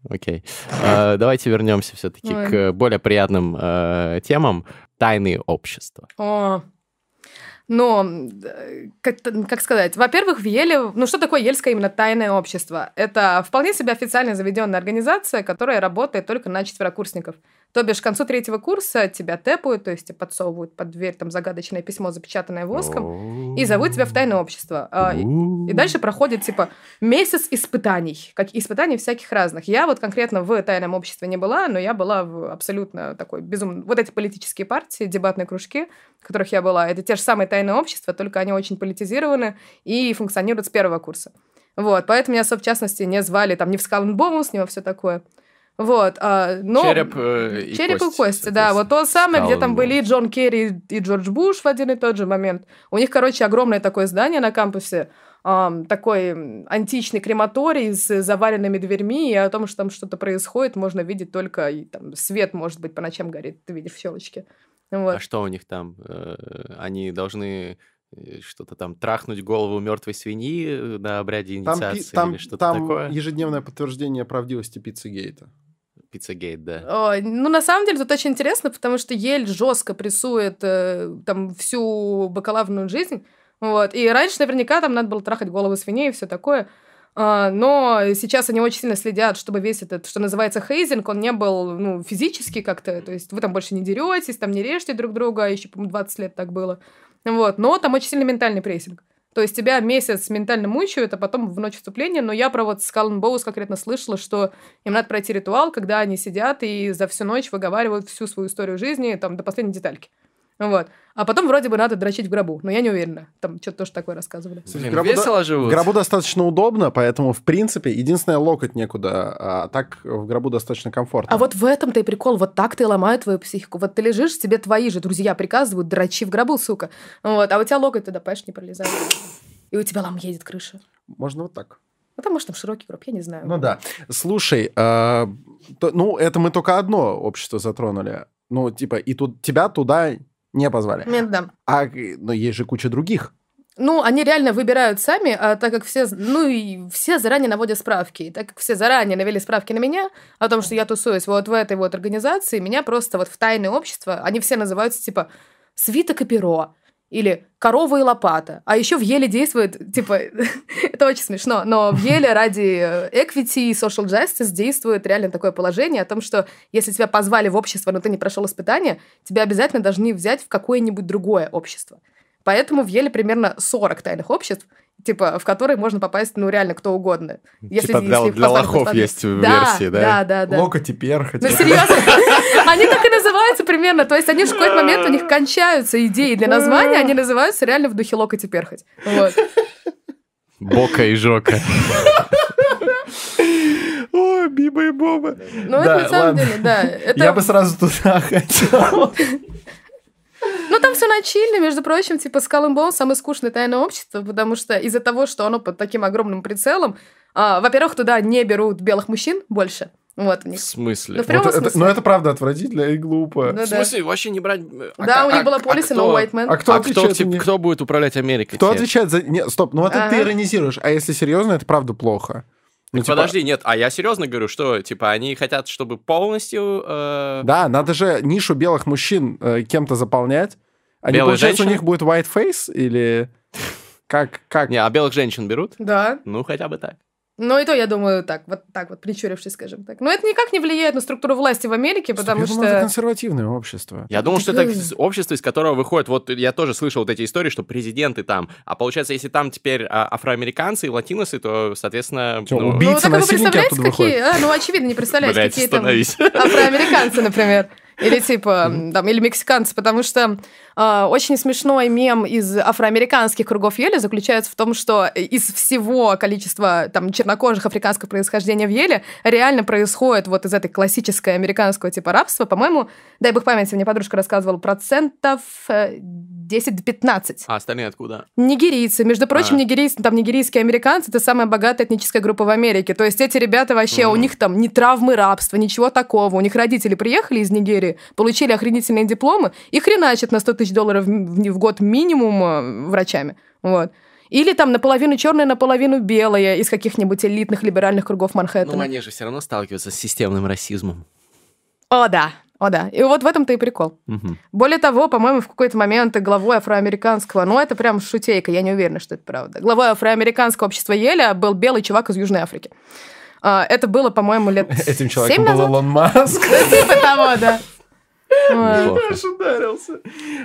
Окей. А, Давайте вернемся все-таки к более приятным э, темам. Тайные общества. О, но, э, как, как сказать, во-первых, в Еле, ну что такое Ельское именно тайное общество? Это вполне себе официально заведенная организация, которая работает только на четверокурсников. То бишь, к концу третьего курса тебя тэпают, то есть тебе подсовывают под дверь там загадочное письмо, запечатанное воском, и зовут тебя в тайное общество. А, и- дальше проходит, типа, месяц испытаний, как испытаний всяких разных. Я вот конкретно в тайном обществе не была, но я была в абсолютно такой безумно... Вот эти политические партии, дебатные кружки, в которых я была, это те же самые тайные общества, только они очень политизированы и функционируют с первого курса. Вот, поэтому меня, в частности, не звали там ни в Скалнбомус, ни во все такое. Вот, а, но... Череп э, и Череп кость, и кости, да. Вот то самое, где там были и Джон Керри, и Джордж Буш в один и тот же момент. У них, короче, огромное такое здание на кампусе, ам, такой античный крематорий с заваленными дверьми, и о том, что там что-то происходит, можно видеть только, и, там, свет, может быть, по ночам горит, ты видишь в щелочке. Вот. А что у них там? Э, Они должны э, что-то там трахнуть голову мертвой свиньи э, на обряде Там, инициации там, или что-то там такое? ежедневное подтверждение правдивости пиццегейта. Пиццагейт, да. Ой, ну, на самом деле, тут очень интересно, потому что Ель жестко прессует э, там всю бакалаврную жизнь. Вот. И раньше наверняка там надо было трахать головы свиней и все такое. А, но сейчас они очень сильно следят, чтобы весь этот, что называется, хейзинг, он не был ну, физически как-то. То есть вы там больше не деретесь, там не режете друг друга, еще, по-моему, 20 лет так было. Вот. Но там очень сильный ментальный прессинг. То есть тебя месяц ментально мучают, а потом в ночь вступления. Но я про вот Скален Боус конкретно слышала, что им надо пройти ритуал, когда они сидят и за всю ночь выговаривают всю свою историю жизни там, до последней детальки. Вот. А потом вроде бы надо дрочить в гробу. Но я не уверена. Там что-то тоже такое рассказывали. Блин, в гробу весело В живут. гробу достаточно удобно, поэтому, в принципе, единственное, локоть некуда, а так в гробу достаточно комфортно. А вот в этом-то и прикол. Вот так ты ломают твою психику. Вот ты лежишь, тебе твои же друзья приказывают, дрочи в гробу, сука. Вот. А у тебя локоть туда, понимаешь, не пролезает. И у тебя лам едет крыша. Можно вот так. Ну, там, может, там широкий гроб, я не знаю. Ну да. Слушай, а, то- ну это мы только одно общество затронули. Ну, типа, и тут тебя туда не позвали. Нет, да. А, но есть же куча других. Ну, они реально выбирают сами, а так как все, ну и все заранее наводят справки. И так как все заранее навели справки на меня о том, что я тусуюсь вот в этой вот организации, меня просто вот в тайное общество, они все называются типа «свиток и перо», или «корова и лопата». А еще в Еле действует, типа, это очень смешно, но в Еле ради э, equity и social justice действует реально такое положение о том, что если тебя позвали в общество, но ты не прошел испытания, тебя обязательно должны взять в какое-нибудь другое общество. Поэтому в Еле примерно 40 тайных обществ, типа, в которые можно попасть, ну, реально, кто угодно. Если, типа для, если для лохов есть да, версии, да? Да, да, да. Локоть и перхоть. Ну, серьезно. Они так и называются примерно. То есть они в какой-то момент у них кончаются идеи для названия, они называются реально в духе локоть и перхоть. Вот. Бока и Жока. Ой, Биба и Боба. Ну, это на самом деле, да. Я бы сразу туда хотел. Ну, там все начально, между прочим, типа Skull and Bones самое скучное тайное общество, потому что из-за того, что оно под таким огромным прицелом, а, во-первых, туда не берут белых мужчин больше, вот у них. В смысле? Ну, в вот смысле. Это, но это правда отвратительно и глупо. Ну, в смысле, да. вообще не брать... А, да, а, у них была полиса, но white man. А кто а отвечает? Кто, типа, кто будет управлять Америкой? Кто теперь? отвечает за... Нет, стоп, ну это ага. ты иронизируешь. А если серьезно, это правда плохо. Ну, типа... Подожди, нет, а я серьезно говорю, что, типа, они хотят, чтобы полностью... Э... Да, надо же нишу белых мужчин э, кем-то заполнять. Они, Белые получается, женщины? у них будет white face или... Как, как? Не, а белых женщин берут? Да. Ну, хотя бы так. Ну, и то, я думаю, так, вот так вот, причурившись, скажем так. Но это никак не влияет на структуру власти в Америке, потому Стоп, что... это консервативное общество. Я думал, что это общество, из которого выходит... Вот я тоже слышал вот эти истории, что президенты там... А получается, если там теперь а, афроамериканцы и латиносы, то, соответственно... Что, ну... Убийцы, ну, так вы представляете, какие... А, ну, очевидно, не представляете, какие там афроамериканцы, например. Или типа, там, или мексиканцы, потому что э, очень смешной мем из афроамериканских кругов Еле заключается в том, что из всего количества там чернокожих африканского происхождения в Еле реально происходит вот из этой классической американского типа рабства, по-моему, дай бог памяти, мне подружка рассказывала, процентов 10-15. А остальные откуда? Нигерийцы. Между прочим, а. нигерийцы, там нигерийские американцы, это самая богатая этническая группа в Америке. То есть эти ребята вообще, mm. у них там ни травмы рабства, ничего такого. У них родители приехали из Нигерии, получили охренительные дипломы и хреначат на 100 тысяч долларов в год минимум э, врачами. Вот. Или там наполовину черное, наполовину белое из каких-нибудь элитных либеральных кругов Манхэттена. Ну, они же все равно сталкиваются с системным расизмом. О, да. О, да. И вот в этом-то и прикол. Угу. Более того, по-моему, в какой-то момент главой афроамериканского, ну, это прям шутейка, я не уверена, что это правда. Главой афроамериканского общества Еля был белый чувак из Южной Африки. А, это было, по-моему, лет Этим человеком был Илон Маск. Типа того, да.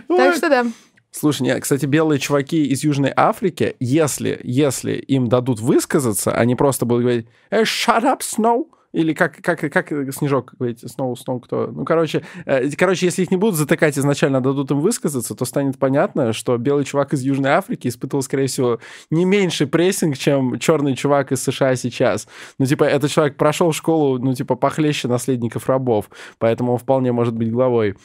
Так что да. Слушай, нет, кстати, белые чуваки из Южной Африки, если, если им дадут высказаться, они просто будут говорить «Shut up, Snow!» Или как, как, как Снежок говорит, Сноу, Сноу кто? Ну, короче, э, короче, если их не будут затыкать изначально, дадут им высказаться, то станет понятно, что белый чувак из Южной Африки испытывал, скорее всего, не меньше прессинг, чем черный чувак из США сейчас. Ну, типа, этот человек прошел школу, ну, типа, похлеще наследников рабов, поэтому он вполне может быть главой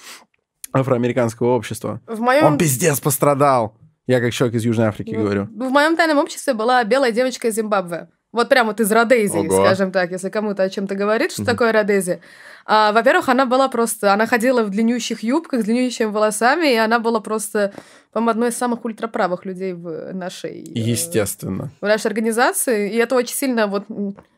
афроамериканского общества. В моем... Он пиздец пострадал. Я как человек из Южной Африки в, говорю. В моем тайном обществе была белая девочка из Зимбабве. Вот прям вот из Родезии, Ого. скажем так, если кому-то о чем-то говорит, что такое Родезия. А, во-первых, она была просто... Она ходила в длиннющих юбках, с длиннющими волосами, и она была просто, по-моему, одной из самых ультраправых людей в нашей... Э, Естественно. В нашей организации. И это очень сильно вот...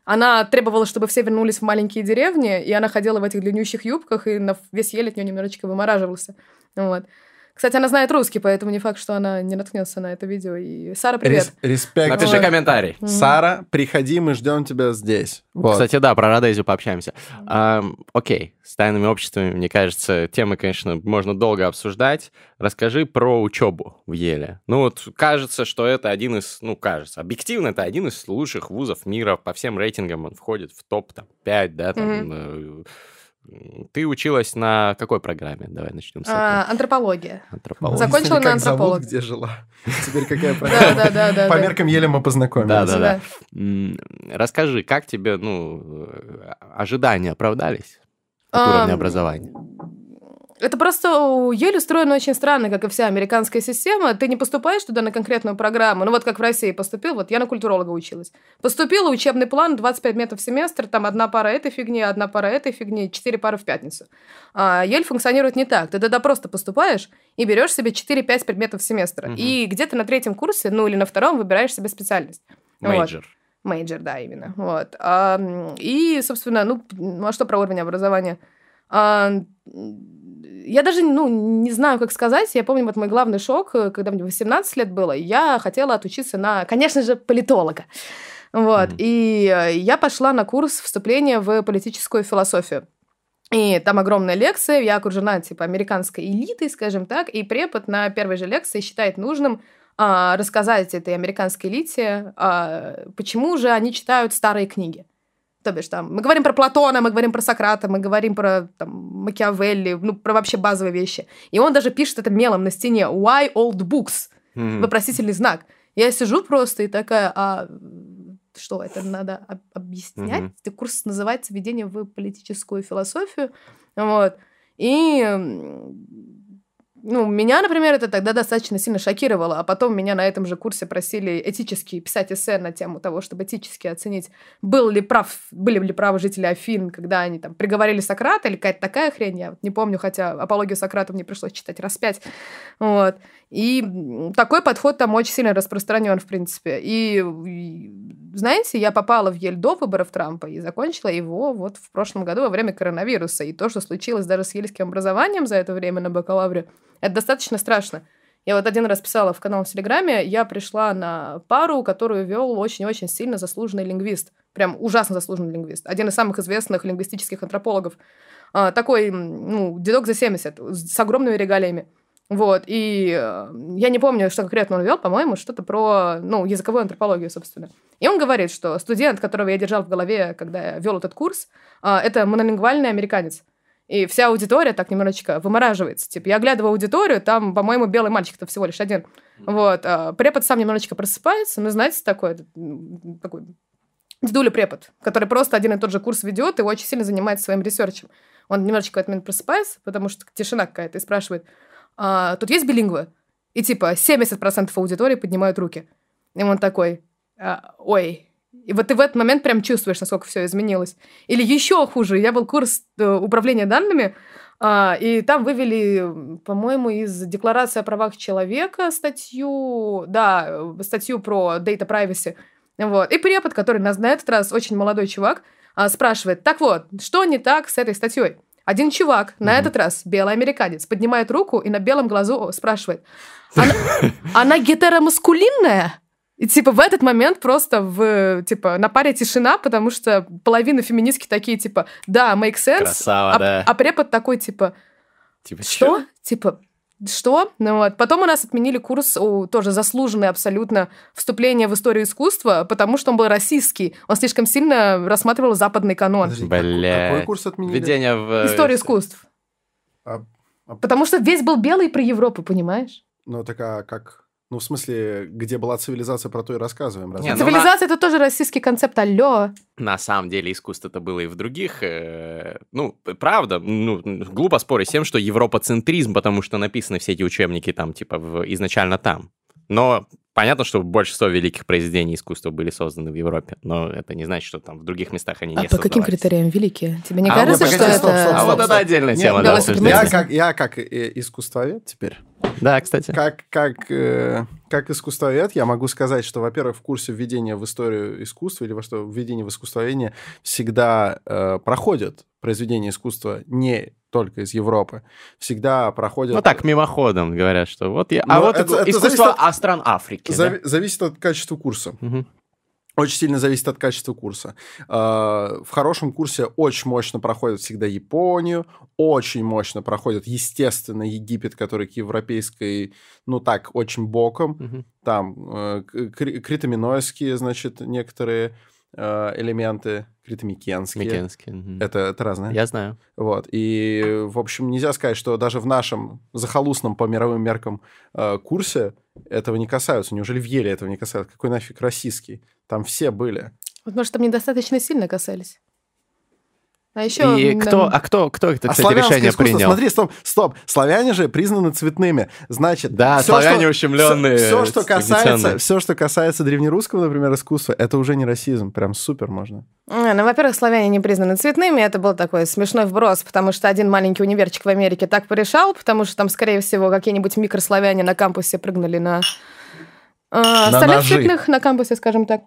Она требовала, чтобы все вернулись в маленькие деревни, и она ходила в этих длиннющих юбках, и на весь еле от нее немножечко вымораживался. Вот. Кстати, она знает русский, поэтому не факт, что она не наткнется на это видео. И Сара, привет. Рес респект. Напиши вот. комментарий. Mm-hmm. Сара, приходи, мы ждем тебя здесь. Вот. Кстати, да, про Родезию пообщаемся. А, окей, с тайными обществами, мне кажется, темы, конечно, можно долго обсуждать. Расскажи про учебу в Еле. Ну вот кажется, что это один из, ну кажется, объективно это один из лучших вузов мира. По всем рейтингам он входит в топ-5, да, там... Mm-hmm ты училась на какой программе? Давай начнем с этого. А, антропология. Антропология. Закончила на антрополог. где жила. Теперь какая программа? Да, да, да. По меркам еле мы познакомились. Да, да, да. Расскажи, как тебе, ну, ожидания оправдались от уровня образования? Это просто Ель устроена очень странно, как и вся американская система. Ты не поступаешь туда на конкретную программу. Ну вот как в России поступил, вот я на культуролога училась. Поступила, учебный план, 25 метров в семестр, там одна пара этой фигни, одна пара этой фигни, четыре пары в пятницу. А Ель функционирует не так. Ты тогда просто поступаешь и берешь себе 4-5 предметов в семестр. Угу. И где-то на третьем курсе, ну или на втором, выбираешь себе специальность. Major. Вот. Major, да, именно. Вот. А, и, собственно, ну, ну а что про уровень образования? А, я даже, ну, не знаю, как сказать. Я помню, вот мой главный шок, э, когда мне 18 лет было, я хотела отучиться на, конечно же, политолога. Вот. Mm-hmm. И э, я пошла на курс вступления в политическую философию. И там огромная лекция, я окружена, типа, американской элитой, скажем так, и препод на первой же лекции считает нужным а, рассказать этой американской элите, а, почему же они читают старые книги. То бишь, там, мы говорим про Платона, мы говорим про Сократа, мы говорим про там, Макиавелли, ну, про вообще базовые вещи. И он даже пишет это мелом на стене. Why old books? Mm-hmm. Вопросительный знак. Я сижу просто и такая, а что это надо объяснять? Mm-hmm. Курс называется «Введение в политическую философию». Вот. И ну, меня, например, это тогда достаточно сильно шокировало, а потом меня на этом же курсе просили этически писать эссе на тему того, чтобы этически оценить, был ли прав, были ли правы жители Афин, когда они там приговорили Сократа или какая-то такая хрень, я не помню, хотя апологию Сократа мне пришлось читать раз пять, вот. И такой подход там очень сильно распространен, в принципе. И, знаете, я попала в Ель до выборов Трампа и закончила его вот в прошлом году во время коронавируса. И то, что случилось даже с ельским образованием за это время на бакалавре, это достаточно страшно. Я вот один раз писала в канал в Телеграме, я пришла на пару, которую вел очень-очень сильно заслуженный лингвист. Прям ужасно заслуженный лингвист. Один из самых известных лингвистических антропологов. А, такой, ну, дедок за 70, с огромными регалиями. Вот, и э, я не помню, что конкретно он вел, по-моему, что-то про, ну, языковую антропологию, собственно. И он говорит, что студент, которого я держал в голове, когда я вел этот курс, э, это монолингвальный американец. И вся аудитория так немножечко вымораживается. Типа, я оглядываю аудиторию, там, по-моему, белый мальчик-то всего лишь один. Вот. А препод сам немножечко просыпается, ну, знаете, такой, такой дедуля препод, который просто один и тот же курс ведет и очень сильно занимается своим ресерчем. Он немножечко в этот момент просыпается, потому что тишина какая-то, и спрашивает, а, тут есть билингвы? И типа 70% аудитории поднимают руки. И он такой, а, ой. И вот ты в этот момент прям чувствуешь, насколько все изменилось. Или еще хуже, я был курс э, управления данными, а, и там вывели, по-моему, из Декларации о правах человека статью, да, статью про data privacy. Вот. И препод, который на, на этот раз очень молодой чувак, а, спрашивает, так вот, что не так с этой статьей? Один чувак, mm-hmm. на этот раз белый американец, поднимает руку и на белом глазу спрашивает, она, она гетеромаскулинная? И типа в этот момент просто в типа на паре тишина, потому что половина феминистки такие типа да, make sense, Красава, а, да. а препод такой типа типа что? Чё? Типа что? Ну вот. Потом у нас отменили курс, о, тоже заслуженный абсолютно, вступление в историю искусства, потому что он был российский. Он слишком сильно рассматривал западный канон. Подожди, Бля. Какой курс отменили? Введение в... Историю искусств. А- а- Потому что весь был белый про Европу, понимаешь? Ну, так а как... Ну, в смысле, где была цивилизация, про то и рассказываем. разве? Не, ну, Цивилизация это тоже российский концепт, алло. На самом деле искусство это было и в других. э, ну, правда, ну, глупо спорить с тем, что европоцентризм, потому что написаны все эти учебники там, типа, в- изначально там. Но понятно, что большинство великих произведений искусства были созданы в Европе, но это не значит, что там в других местах они А не по каким критериям великие? Тебе не А, кажется, ну, что погоди, это... стоп, стоп, А стоп, вот стоп. это отдельная тема, да, супермен. Я как, я как э, искусствовед теперь, Да, кстати. как, как, э, как искусствовед, я могу сказать, что, во-первых, в курсе введения в историю искусства или во что введение в искусствоведение всегда э, проходят произведения искусства не только из Европы, всегда проходят... Ну так, мимоходом говорят, что вот я... Но а вот это- это искусство зависит от- а стран Африки. да? Зави- Зависит от качества курса. Мгм. Очень сильно зависит от качества курса. Э, В хорошем курсе очень мощно проходят всегда Японию, очень мощно проходит, естественно, Египет, который к европейской, ну так, очень боком. Мгм. Там э, критоминойские, значит, некоторые э, Микенский. мгм. Это, это разное. Я знаю. Вот. И, в общем, нельзя сказать, что даже в нашем захолустном по мировым меркам э, курсе этого не касаются. Неужели в Еле этого не касаются? Какой нафиг российский? Там все были. Вот, может, там недостаточно сильно касались. А еще... И кто, а кто, кто это, а кстати, славянское решение искусство, принял? смотри, стоп, стоп. Славяне же признаны цветными. Значит, Да, всё, славяне что- ущемлённые, Все, что касается, все, что касается древнерусского, например, искусства, это уже не расизм. Прям супер можно. А, Ну, во-первых, славяне не признаны цветными, это был такой смешной вброс, потому что один маленький универчик в Америке так порешал, потому что там, скорее всего, какие-нибудь микрославяне на кампусе прыгнули на, э, остальных ножи. цветных на кампусе, скажем так.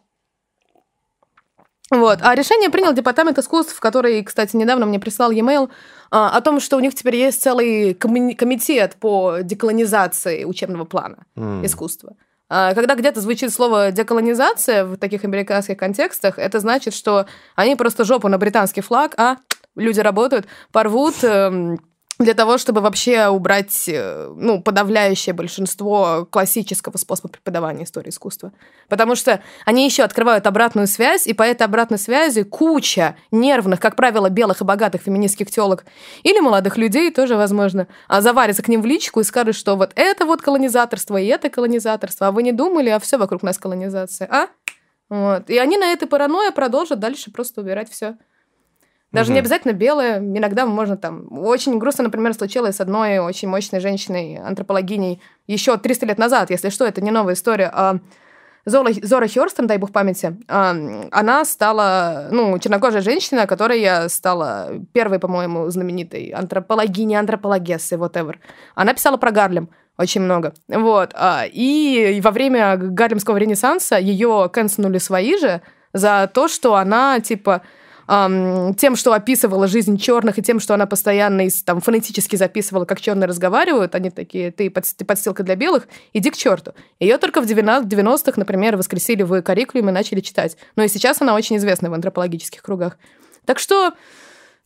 Вот. А решение принял Департамент искусств, который, кстати, недавно мне прислал e-mail а, о том, что у них теперь есть целый комитет по деколонизации учебного плана М. искусства. А, Когда где-то звучит слово деколонизация в таких американских контекстах, это значит, что они просто жопу на британский флаг, а люди работают, порвут эм, для того, чтобы вообще убрать э, ну, подавляющее большинство классического способа преподавания истории искусства. Потому что они еще открывают обратную связь, и по этой обратной связи куча нервных, как правило, белых и богатых феминистских телок или молодых людей тоже, возможно, а заварится к ним в личку и скажет, что вот это вот колонизаторство, и это колонизаторство, а вы не думали, а все вокруг нас колонизация, а? Вот. И они на этой паранойе продолжат дальше просто убирать все. Даже угу. не обязательно белое, иногда можно там... Очень грустно, например, случилось с одной очень мощной женщиной, антропологиней, еще 300 лет назад, если что, это не новая история. А Зора, Зора Хёрстон, дай бог памяти, а, она стала, ну, чернокожая женщина, которая стала первой, по-моему, знаменитой антропологиней, антропологессой, whatever. Она писала про Гарлем очень много. Вот. А, и во время Гарлемского ренессанса ее канцнули свои же за то, что она, типа, тем, что описывала жизнь черных, и тем, что она постоянно там, фонетически записывала, как черные разговаривают, они такие, ты, под, ты подстилка для белых, иди к черту. Ее только в 90-х, например, воскресили в карикулуме и начали читать. Но и сейчас она очень известна в антропологических кругах. Так что...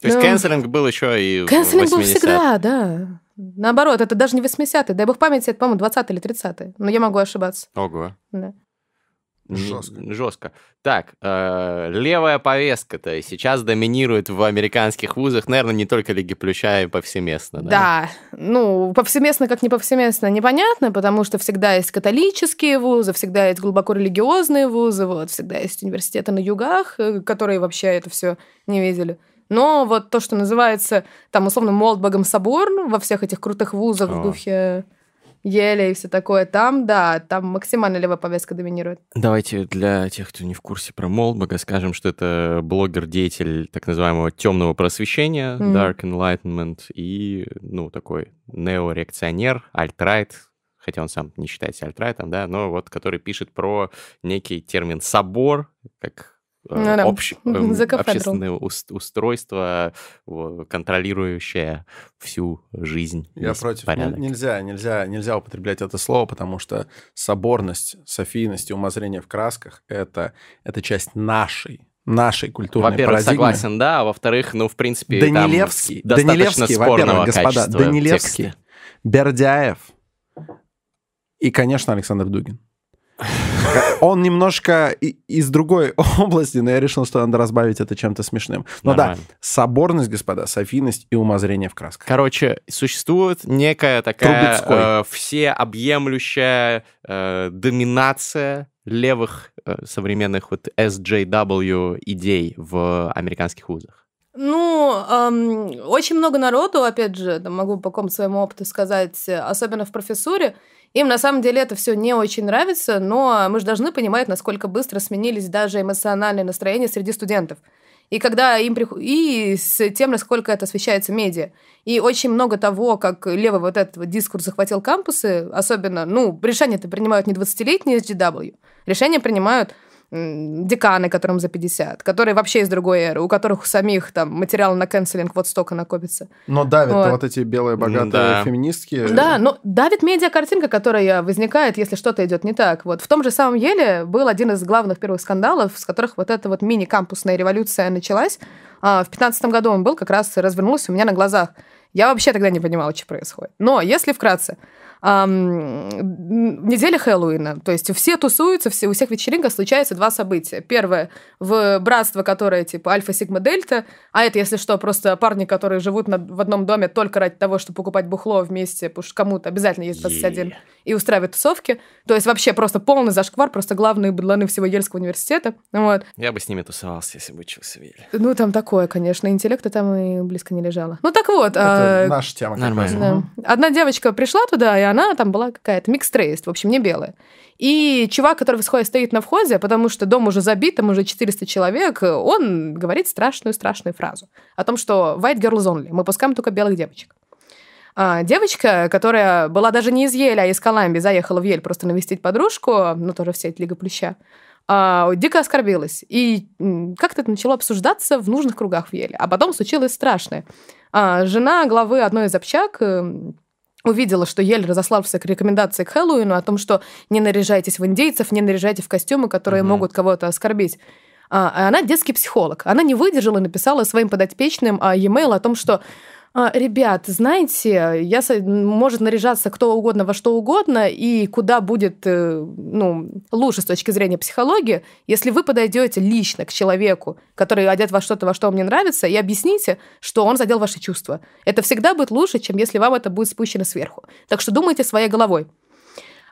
То есть ну, кэнселинг был еще и Кэнселинг был всегда, да. Наоборот, это даже не 80-е. Дай бог памяти, это, по-моему, 20 или 30-е. Но я могу ошибаться. Ого. Да. Жестко. Жестко. Так, э, левая повестка-то сейчас доминирует в американских вузах, наверное, не только Лиги Плюща, и повсеместно, да? Да. Ну, повсеместно как не повсеместно, непонятно, потому что всегда есть католические вузы, всегда есть глубоко религиозные вузы, вот, всегда есть университеты на югах, э, которые вообще это все не видели. Но вот то, что называется, там, условно, Молдбагом собор во всех этих крутых вузах О. в духе ели и все такое. Там, да, там максимально левая повестка доминирует. Давайте для тех, кто не в курсе про Молдбага, скажем, что это блогер-деятель так называемого темного просвещения, mm-hmm. Dark Enlightenment, и, ну, такой неореакционер, альтрайт, хотя он сам не считается альтрайтом, да, но вот который пишет про некий термин «собор», как ну, да. общ, эм, общественное устройство, контролирующее всю жизнь. Я против. Порядок. Нельзя, нельзя, нельзя употреблять это слово, потому что соборность, софийность и умозрение в красках это, это часть нашей нашей культурной Во-первых, парадигмы. согласен, да, а во-вторых, ну, в принципе, Данилевский, там Данилевский, во-первых, господа, Данилевский. Бердяев и, конечно, Александр Дугин. Он немножко из другой области, но я решил, что надо разбавить это чем-то смешным. Но Нормально. да, соборность, господа, софийность и умозрение в красках. Короче, существует некая такая э, всеобъемлющая э, доминация левых э, современных вот SJW идей в американских вузах. Ну, эм, очень много народу, опять же, могу по какому-то своему опыту сказать, особенно в профессуре, им на самом деле это все не очень нравится, но мы же должны понимать, насколько быстро сменились даже эмоциональные настроения среди студентов. И когда им приход... и с тем, насколько это освещается медиа. И очень много того, как левый вот этот вот дискурс захватил кампусы, особенно, ну, решения-то принимают не 20-летние SGW, решения принимают деканы, которым за 50, которые вообще из другой эры, у которых у самих там материал на канцелинг вот столько накопится. Но давят вот, вот эти белые богатые да. феминистки. Да, но давит медиа-картинка, которая возникает, если что-то идет не так. Вот в том же самом Еле был один из главных первых скандалов, с которых вот эта вот мини-кампусная революция началась. А, в 15 году он был, как раз развернулся у меня на глазах. Я вообще тогда не понимала, что происходит. Но если вкратце, эм, неделя Хэллоуина. То есть все тусуются, все, у всех вечеринках случается два события. Первое в братство, которое типа Альфа, Сигма, Дельта, а это, если что, просто парни, которые живут на, в одном доме только ради того, чтобы покупать бухло вместе, потому что кому-то обязательно есть 21, yeah. И устраивать тусовки. То есть вообще просто полный зашквар, просто главные быдланы всего Ельского университета. Вот. Я бы с ними тусовался, если бы учился в Еле. Ну, там такое, конечно, интеллекта там и близко не лежало. Ну, так вот. Это а... наша тема. Нормально. Да. Одна девочка пришла туда, и она там была какая-то микстрейст, в общем, не белая. И чувак, который стоит на входе, потому что дом уже забит, там уже 400 человек, он говорит страшную-страшную фразу о том, что white girls only, мы пускаем только белых девочек. А, девочка, которая была даже не из Еля, а из Колумбии, заехала в Ель просто навестить подружку, ну, тоже в сеть Лига Плюща, а, дико оскорбилась. И как-то это начало обсуждаться в нужных кругах в Еле. А потом случилось страшное. А, жена главы одной из общак эм, увидела, что Ель разослал все рекомендации к Хэллоуину о том, что не наряжайтесь в индейцев, не наряжайте в костюмы, которые uh-huh. могут кого-то оскорбить. А, она детский психолог. Она не выдержала и написала своим подопечным а, e-mail о том, что Ребят, знаете, я, может наряжаться кто угодно во что угодно, и куда будет э, ну, лучше с точки зрения психологии, если вы подойдете лично к человеку, который одет во что-то, во что вам не нравится, и объясните, что он задел ваши чувства. Это всегда будет лучше, чем если вам это будет спущено сверху. Так что думайте своей головой.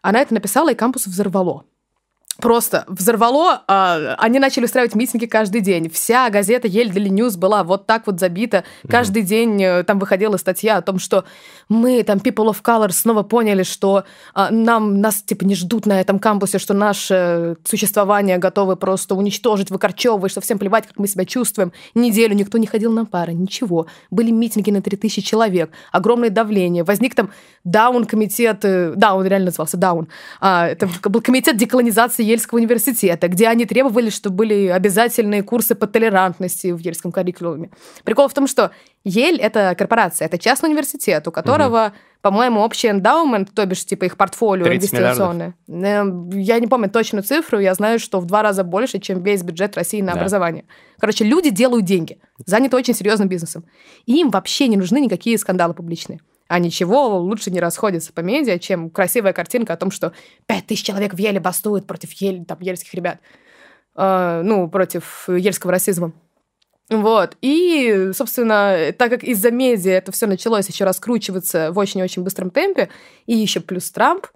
Она это написала, и кампус взорвало просто взорвало. А, они начали устраивать митинги каждый день. Вся газета Ель Daily News была вот так вот забита. Каждый mm-hmm. день э, там выходила статья о том, что мы, там, People of Color, снова поняли, что а, нам, нас, типа, не ждут на этом кампусе, что наше существование готовы просто уничтожить, выкорчевывать, что всем плевать, как мы себя чувствуем. Неделю никто не ходил на пары, ничего. Были митинги на 3000 человек, огромное давление. Возник там Даун-комитет, э, да, он реально назывался Даун. А, это был комитет деколонизации Ельского университета, где они требовали, чтобы были обязательные курсы по толерантности в ельском curriculum. Прикол в том, что Ель — это корпорация, это частный университет, у которого, угу. по-моему, общий эндаумент, то бишь, типа, их портфолио инвестиционное. Миллиардов. Эм, я не помню точную цифру, я знаю, что в два раза больше, чем весь бюджет России на да. образование. Короче, люди делают деньги, заняты очень серьезным бизнесом. И им вообще не нужны никакие скандалы публичные. А ничего лучше не расходится по медиа, чем красивая картинка о том, что 5000 человек в Еле бастуют против Ель, там, ельских ребят. Э, ну, против ельского расизма. Вот. И, собственно, так как из-за медиа это все началось еще раскручиваться в очень-очень быстром темпе, и еще плюс Трамп,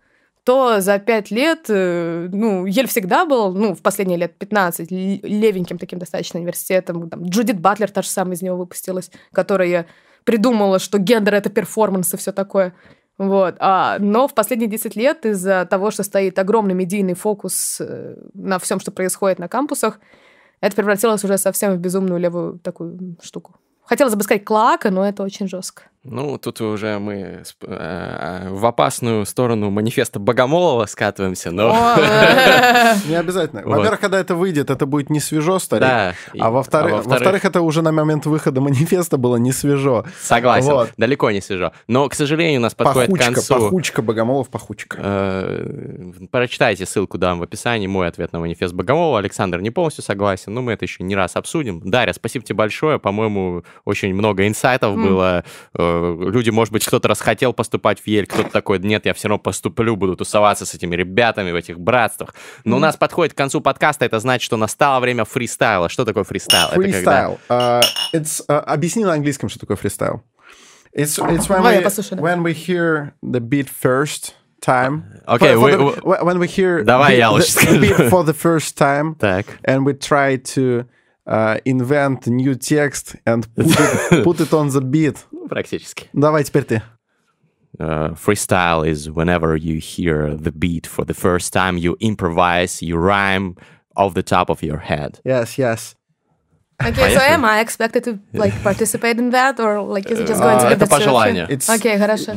то за пять лет, э, ну, Ель всегда был, ну, в последние лет 15, левеньким таким достаточно университетом. Там, Джудит Батлер та же самая из него выпустилась, которая придумала, что гендер — это перформанс и все такое. Вот. А, но в последние 10 лет из-за того, что стоит огромный медийный фокус э, на всем, что происходит на кампусах, это превратилось уже совсем в безумную левую такую штуку. Хотелось бы сказать клака, но это очень жестко. Ну, тут уже мы э, э, в опасную сторону манифеста Богомолова скатываемся, но... Не обязательно. Во-первых, когда это выйдет, это будет не свежо, старик. Да. А во-вторых, это уже на момент выхода манифеста было не свежо. Согласен, далеко не свежо. Но, к сожалению, у нас подходит к концу... Пахучка, Богомолов, пахучка. Э, прочитайте ссылку, дам в описании, мой ответ на манифест Богомолова. Александр не полностью согласен, но мы это еще не раз обсудим. Дарья, спасибо тебе большое. По-моему, очень много инсайтов было люди, может быть, кто-то расхотел поступать в Ель, кто-то такой, нет, я все равно поступлю, буду тусоваться с этими ребятами в этих братствах. Но mm. у нас подходит к концу подкаста, это значит, что настало время фристайла. Что такое фристайл? Фристайл. Когда... Uh, uh, объясни на английском, что такое фристайл. It's, it's when, we, when we hear the beat first time. Okay, for, for we, the, when we hear Давай я лучше the, the beat for the first time, так. and we try to uh, invent new text and put it, put it on the beat. Практически. Давай теперь ты. Uh, freestyle is whenever you hear the beat for the first time, you improvise, you rhyme off the top of your head. Yes, yes. Okay, so am I expected to like participate in that, or like is it just going to be Это по желанию. Окей, хорошо.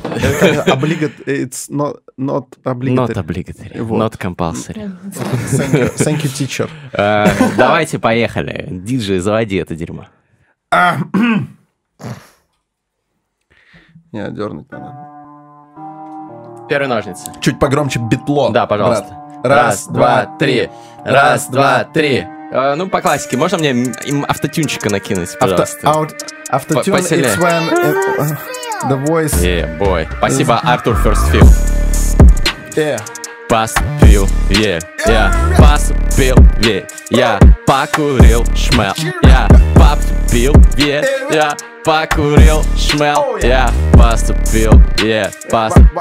It's not not obligatory. Not obligatory. Not compulsory. Thank you, thank you teacher. Давайте поехали. Диджей, заводи это дерьмо. Не, дернуть надо. Первые ножницы. Чуть погромче битло. Да, пожалуйста. Раз, два, три. Раз, два, три. Uh, ну, по классике. Можно мне им автотюнчика накинуть, пожалуйста? Авто, автотюн, it's when it, uh, the voice... Yeah, boy. Спасибо, Артур First Feel. Yeah. Поступил, yeah, я поступил, yeah, я покурил шмел, я поступил, yeah, я покурил шмел, я. поступил, yeah,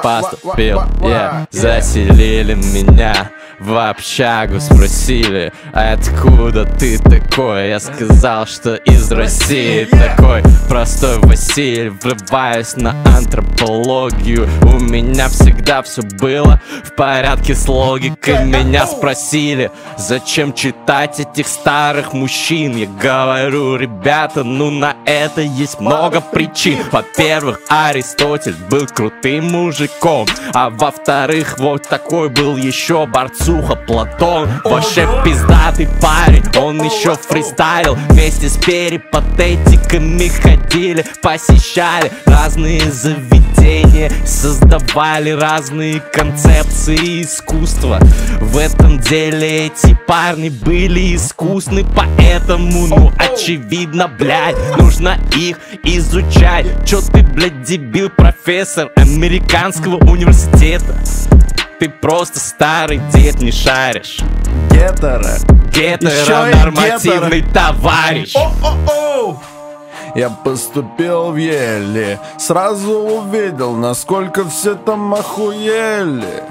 поступил, yeah, заселили меня в общагу спросили, откуда ты такой? Я сказал, что из России такой простой Василий Врываюсь на антропологию. У меня всегда все было в порядке с логикой. Меня спросили, зачем читать этих старых мужчин? Я говорю, ребята, ну на это есть много причин. Во-первых, Аристотель был крутым мужиком А во-вторых, вот такой был еще борцом Сухо Платон. Вообще пиздатый парень, он еще фристайл. Вместе с перипатетиками ходили, посещали разные заведения Создавали разные концепции искусства. В этом деле эти парни были искусны Поэтому, ну, очевидно, блядь, нужно их изучать Чё ты, блядь, дебил, профессор американского университета ты просто старый дед не шаришь Гетера. Гетеронормативный товарищ О-о-о! Я поступил в Еле, сразу увидел, насколько все там охуели.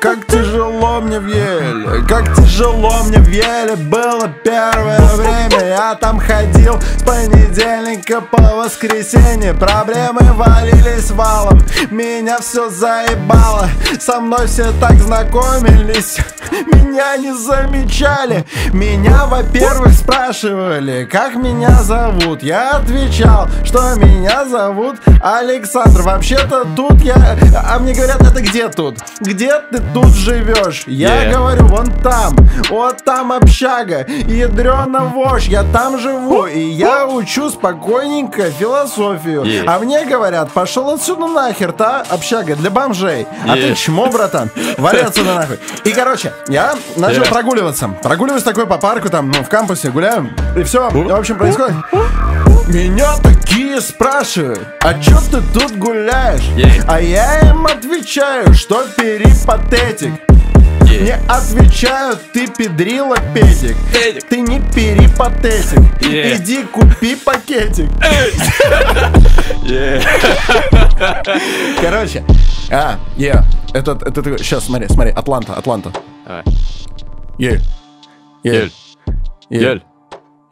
Как тяжело мне в Еле, как тяжело мне в Еле было первое время. Я там ходил с понедельника по воскресенье, проблемы валились валом, меня все заебало. Со мной все так знакомились, меня не замечали. Меня, во-первых, спрашивали, как меня зовут. Я отвечал, что меня зовут Александр. Вообще-то тут я... А мне говорят, это где тут? Где ты тут живешь? Я Yeah. говорю, вон там. Вот там общага. Ядрена вошь. Я там живу. И я учу спокойненько философию. Yeah. А мне говорят, пошел отсюда нахер, та общага для бомжей. А ты Yeah. чмо, братан? Вали отсюда нахуй. И, короче, я начал Yeah. прогуливаться. Прогуливаюсь такой по парку, там, ну, в кампусе гуляем. И все, в общем, происходит. Меня такие спрашивают, а чё ты тут гуляешь? Yeah. А я им отвечаю, что перипатетик. Yeah. Мне отвечают, ты педрила педик. Педик. Ты не перипатетик. Yeah. Иди купи пакетик. Yeah. Короче, а, я, это, это, сейчас, смотри, смотри, Атланта, Атланта. Ель. Ель. Ель.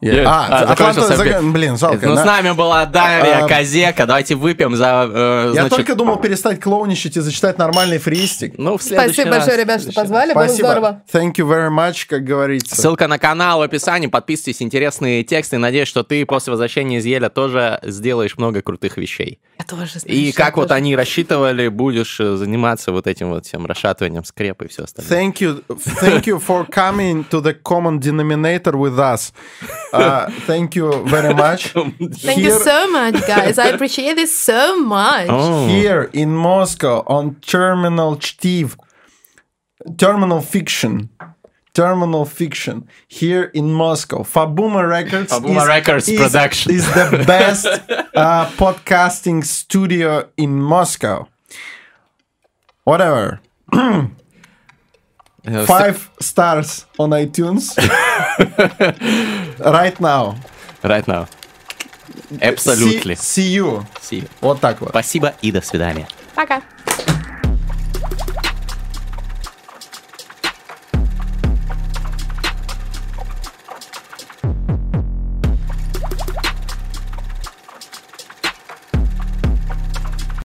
Ель. Ель. А, А, Атланта, бит. блин, жалко. Ну, на- с нами была Дарья А, Козека. Давайте выпьем за... э, Я значит, только думал перестать клоуничать и зачитать нормальный фристик. Ну, в следующий Спасибо раз. большое, ребят, что позвали. Было Спасибо. здорово. Thank you very much, как говорится. Ссылка на канал в описании. Подписывайтесь, интересные тексты. Надеюсь, что ты после возвращения из Еля тоже сделаешь много крутых вещей. Я тоже, знаешь, И я как вот тоже. они рассчитывали, будешь э, заниматься вот этим вот всем расшатыванием скрепа и все остальное. Thank you, thank you for coming to the common denominator with us. Uh, thank you very much. Thank you so much, guys. I appreciate this so much. Oh. Here in Moscow on Terminal Chtiv, Terminal Fiction. Terminal Fiction here in Moscow. Fabuma Records, Fabuma is, Records is, production. is the best uh, podcasting studio in Moscow. Whatever. Five stars on iTunes right now. Right now. Absolutely. See, see you. See you. Вот так вот. Спасибо и до свидания.